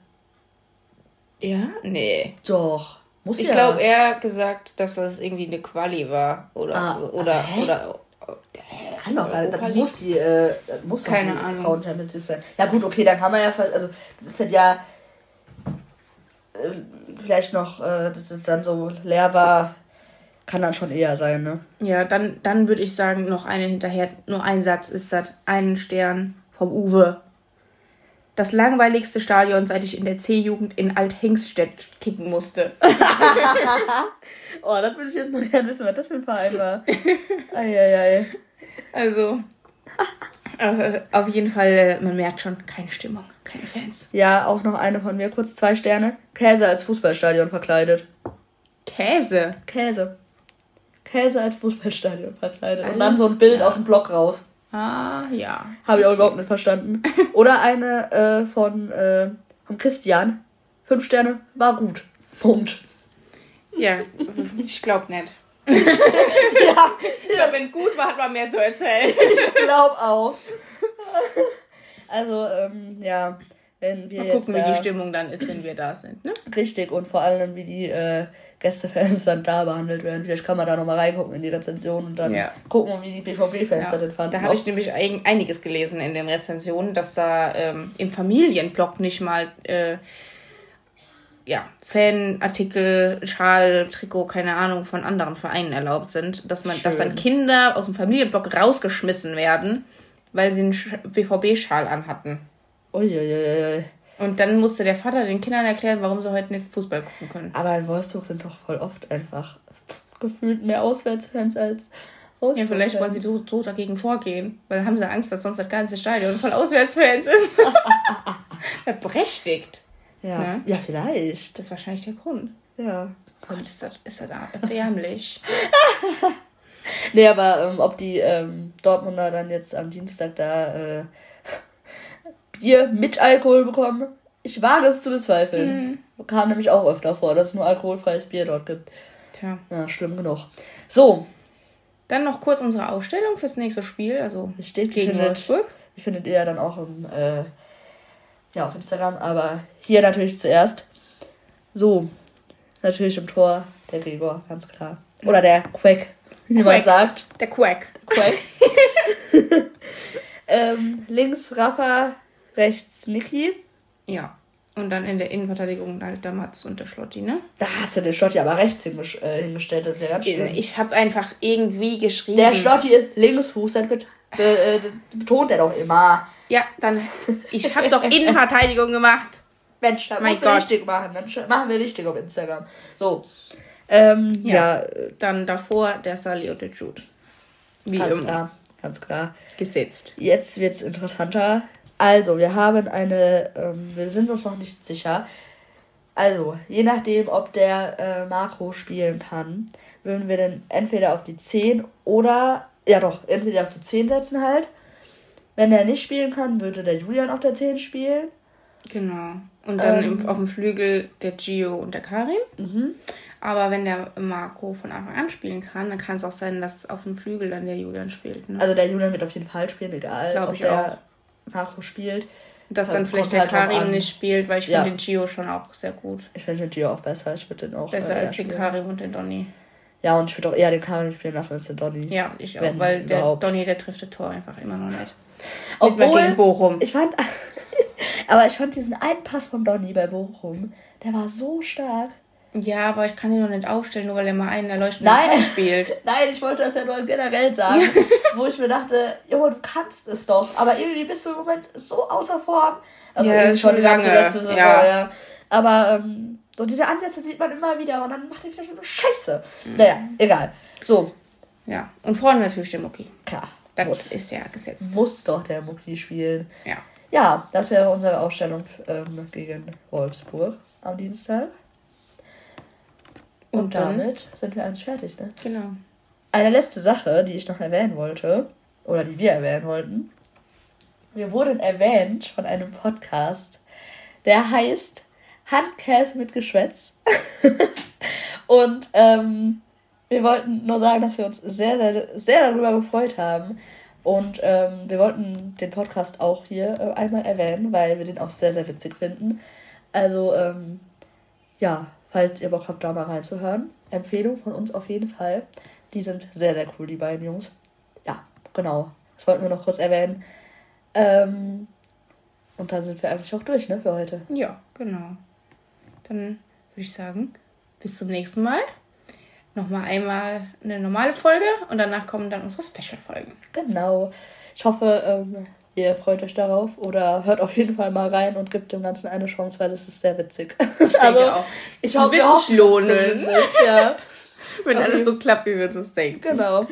Ja? Nee. Doch. Muss ich ja. glaube eher gesagt, dass das irgendwie eine Quali war. Oder, ah, oder, oder, kann doch, weil das muss die, äh, das muss Keine doch die Ahnung. Frauen Champions League sein. Ja gut, okay, dann kann man ja, also das ist halt ja äh, vielleicht noch, äh, dass es dann so leer war, kann dann schon eher sein, ne? Ja, dann, dann würde ich sagen, noch eine hinterher, nur ein Satz ist das, einen Stern vom Uwe. Das langweiligste Stadion, seit ich in der C-Jugend in Althengststedt kicken musste. oh, das würde ich jetzt mal gerne wissen, was das für ein Verein war. Eieiei. Also, äh, auf jeden Fall, äh, man merkt schon, keine Stimmung, keine Fans. Ja, auch noch eine von mir, kurz zwei Sterne. Käse als Fußballstadion verkleidet. Käse? Käse. Käse als Fußballstadion verkleidet. Alles Und dann so ein Bild klar. aus dem Block raus. Ah, ja. Habe ich auch überhaupt nicht verstanden. Oder eine äh, von, äh, von Christian. Fünf Sterne, war gut. Punkt. Ja, ich glaube nicht. Ja, ich glaube, wenn gut war, hat man mehr zu erzählen. ich glaube auch. Also, ähm, ja, wenn wir Mal gucken, wie die Stimmung dann ist, wenn wir da sind. Ne? Richtig, und vor allem, wie die äh, Gästefans dann da behandelt werden. Vielleicht kann man da nochmal reingucken in die Rezension und dann ja. gucken, wie die BVB-Fans ja. das denn fanden. Da habe ich nämlich einiges gelesen in den Rezensionen, dass da ähm, im Familienblog nicht mal äh, ja, Fanartikel, Schal, Trikot, keine Ahnung, von anderen Vereinen erlaubt sind. Dass man, Schön. dass dann Kinder aus dem Familienblock rausgeschmissen werden, weil sie einen BVB-Schal anhatten. Uiuiui. Und dann musste der Vater den Kindern erklären, warum sie heute nicht Fußball gucken können. Aber in Wolfsburg sind doch voll oft einfach gefühlt mehr Auswärtsfans als Auswärtsfans. Ja, vielleicht wollen sie so, so dagegen vorgehen, weil haben sie Angst, dass sonst das ganze Stadion voll Auswärtsfans ist. Berechtigt. Ja, ne? ja, vielleicht. Das ist wahrscheinlich der Grund. Ja. Gott, ist das, ist das erbärmlich. nee, aber ähm, ob die ähm, Dortmunder dann jetzt am Dienstag da äh, Bier mit Alkohol bekommen, ich wage es zu bezweifeln. Mhm. Kam nämlich auch öfter vor, dass es nur alkoholfreies Bier dort gibt. Tja. Ja, schlimm genug. So. Dann noch kurz unsere Aufstellung fürs nächste Spiel, also steht gegen Wolfsburg. Ich findet ihr dann auch im äh, ja, auf Instagram, aber hier natürlich zuerst. So, natürlich im Tor der Gregor, ganz klar. Oder der Quack, wie man sagt. Der Quack. Quack. ähm, links Rafa, rechts Niki. Ja. Und dann in der Innenverteidigung halt der Mats und der Schlotti, ne? Da hast du den Schlotti aber rechts äh, hingestellt, das ist ja ganz schön. Ich habe einfach irgendwie geschrieben. Der Schlotti ist Linksfuß, das äh, betont er doch immer. Ja, dann. Ich habe doch Innenverteidigung gemacht. Mensch, das mein Gott. richtig machen. Dann machen wir richtig auf Instagram. So. Ähm, ja, ja, Dann davor der Sally und der Jude. Wie ganz immer. klar. Ganz klar. Gesetzt. Jetzt wird es interessanter. Also, wir haben eine. Ähm, wir sind uns noch nicht sicher. Also, je nachdem, ob der äh, Marco spielen kann, würden wir dann entweder auf die 10 oder. Ja, doch, entweder auf die 10 setzen halt wenn er nicht spielen kann, würde der Julian auf der 10 spielen. Genau. Und dann ähm, auf dem Flügel der Gio und der Karim. Mhm. Aber wenn der Marco von Anfang an spielen kann, dann kann es auch sein, dass auf dem Flügel dann der Julian spielt. Ne? Also der Julian wird auf jeden Fall spielen, egal Glaube ob der auch. Marco spielt. Dass dann vielleicht der halt Karim nicht spielt, weil ich ja. finde den Gio schon auch sehr gut. Ich finde den Gio auch besser. Ich würde den auch besser äh, als den Karim und den Donny. Ja, und ich würde auch eher den Karim spielen lassen als den Donny. Ja, ich auch, weil überhaupt. der Donny, der trifft das Tor einfach immer noch nicht. Obwohl, gegen Bochum. Ich fand, aber ich fand diesen einen Pass von Donny bei Bochum, der war so stark. Ja, aber ich kann ihn noch nicht aufstellen, nur weil er mal einen erleuchteten Nein. spielt. Nein, ich wollte das ja nur generell sagen, wo ich mir dachte, Junge, du kannst es doch, aber irgendwie bist du im Moment so außer Form. Also ja, schon die lange. Letzte Saison, ja. ja. Aber ähm, so diese Ansätze sieht man immer wieder und dann macht er wieder so eine Scheiße. Mhm. Naja, egal. So. Ja, und vorne natürlich der Mucki. Klar. Das muss, ist ja gesetzt. Muss doch der Mucki spielen. Ja. Ja, das wäre unsere Ausstellung ähm, gegen Wolfsburg am Dienstag. Und, Und damit sind wir eigentlich fertig, ne? Genau. Eine letzte Sache, die ich noch erwähnen wollte, oder die wir erwähnen wollten. Wir wurden erwähnt von einem Podcast, der heißt Handkäse mit Geschwätz. Und ähm, wir wollten nur sagen, dass wir uns sehr, sehr, sehr darüber gefreut haben. Und ähm, wir wollten den Podcast auch hier äh, einmal erwähnen, weil wir den auch sehr, sehr witzig finden. Also, ähm, ja, falls ihr Bock habt, da mal reinzuhören. Empfehlung von uns auf jeden Fall. Die sind sehr, sehr cool, die beiden Jungs. Ja, genau. Das wollten wir noch kurz erwähnen. Ähm, und dann sind wir eigentlich auch durch, ne, für heute. Ja, genau. Dann würde ich sagen, bis zum nächsten Mal nochmal einmal eine normale Folge und danach kommen dann unsere Special-Folgen. Genau. Ich hoffe, ähm, ihr freut euch darauf oder hört auf jeden Fall mal rein und gibt dem Ganzen eine Chance, weil es ist sehr witzig. Ich denke also, auch. Ich hoffe, wird sich lohnen. Ja. Wenn alles so klappt, wie wir uns das denken. Genau.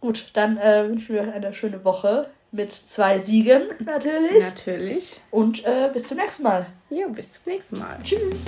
Gut, dann äh, wünschen wir euch eine schöne Woche mit zwei Siegen natürlich. Natürlich. Und äh, bis zum nächsten Mal. Ja, bis zum nächsten Mal. Tschüss.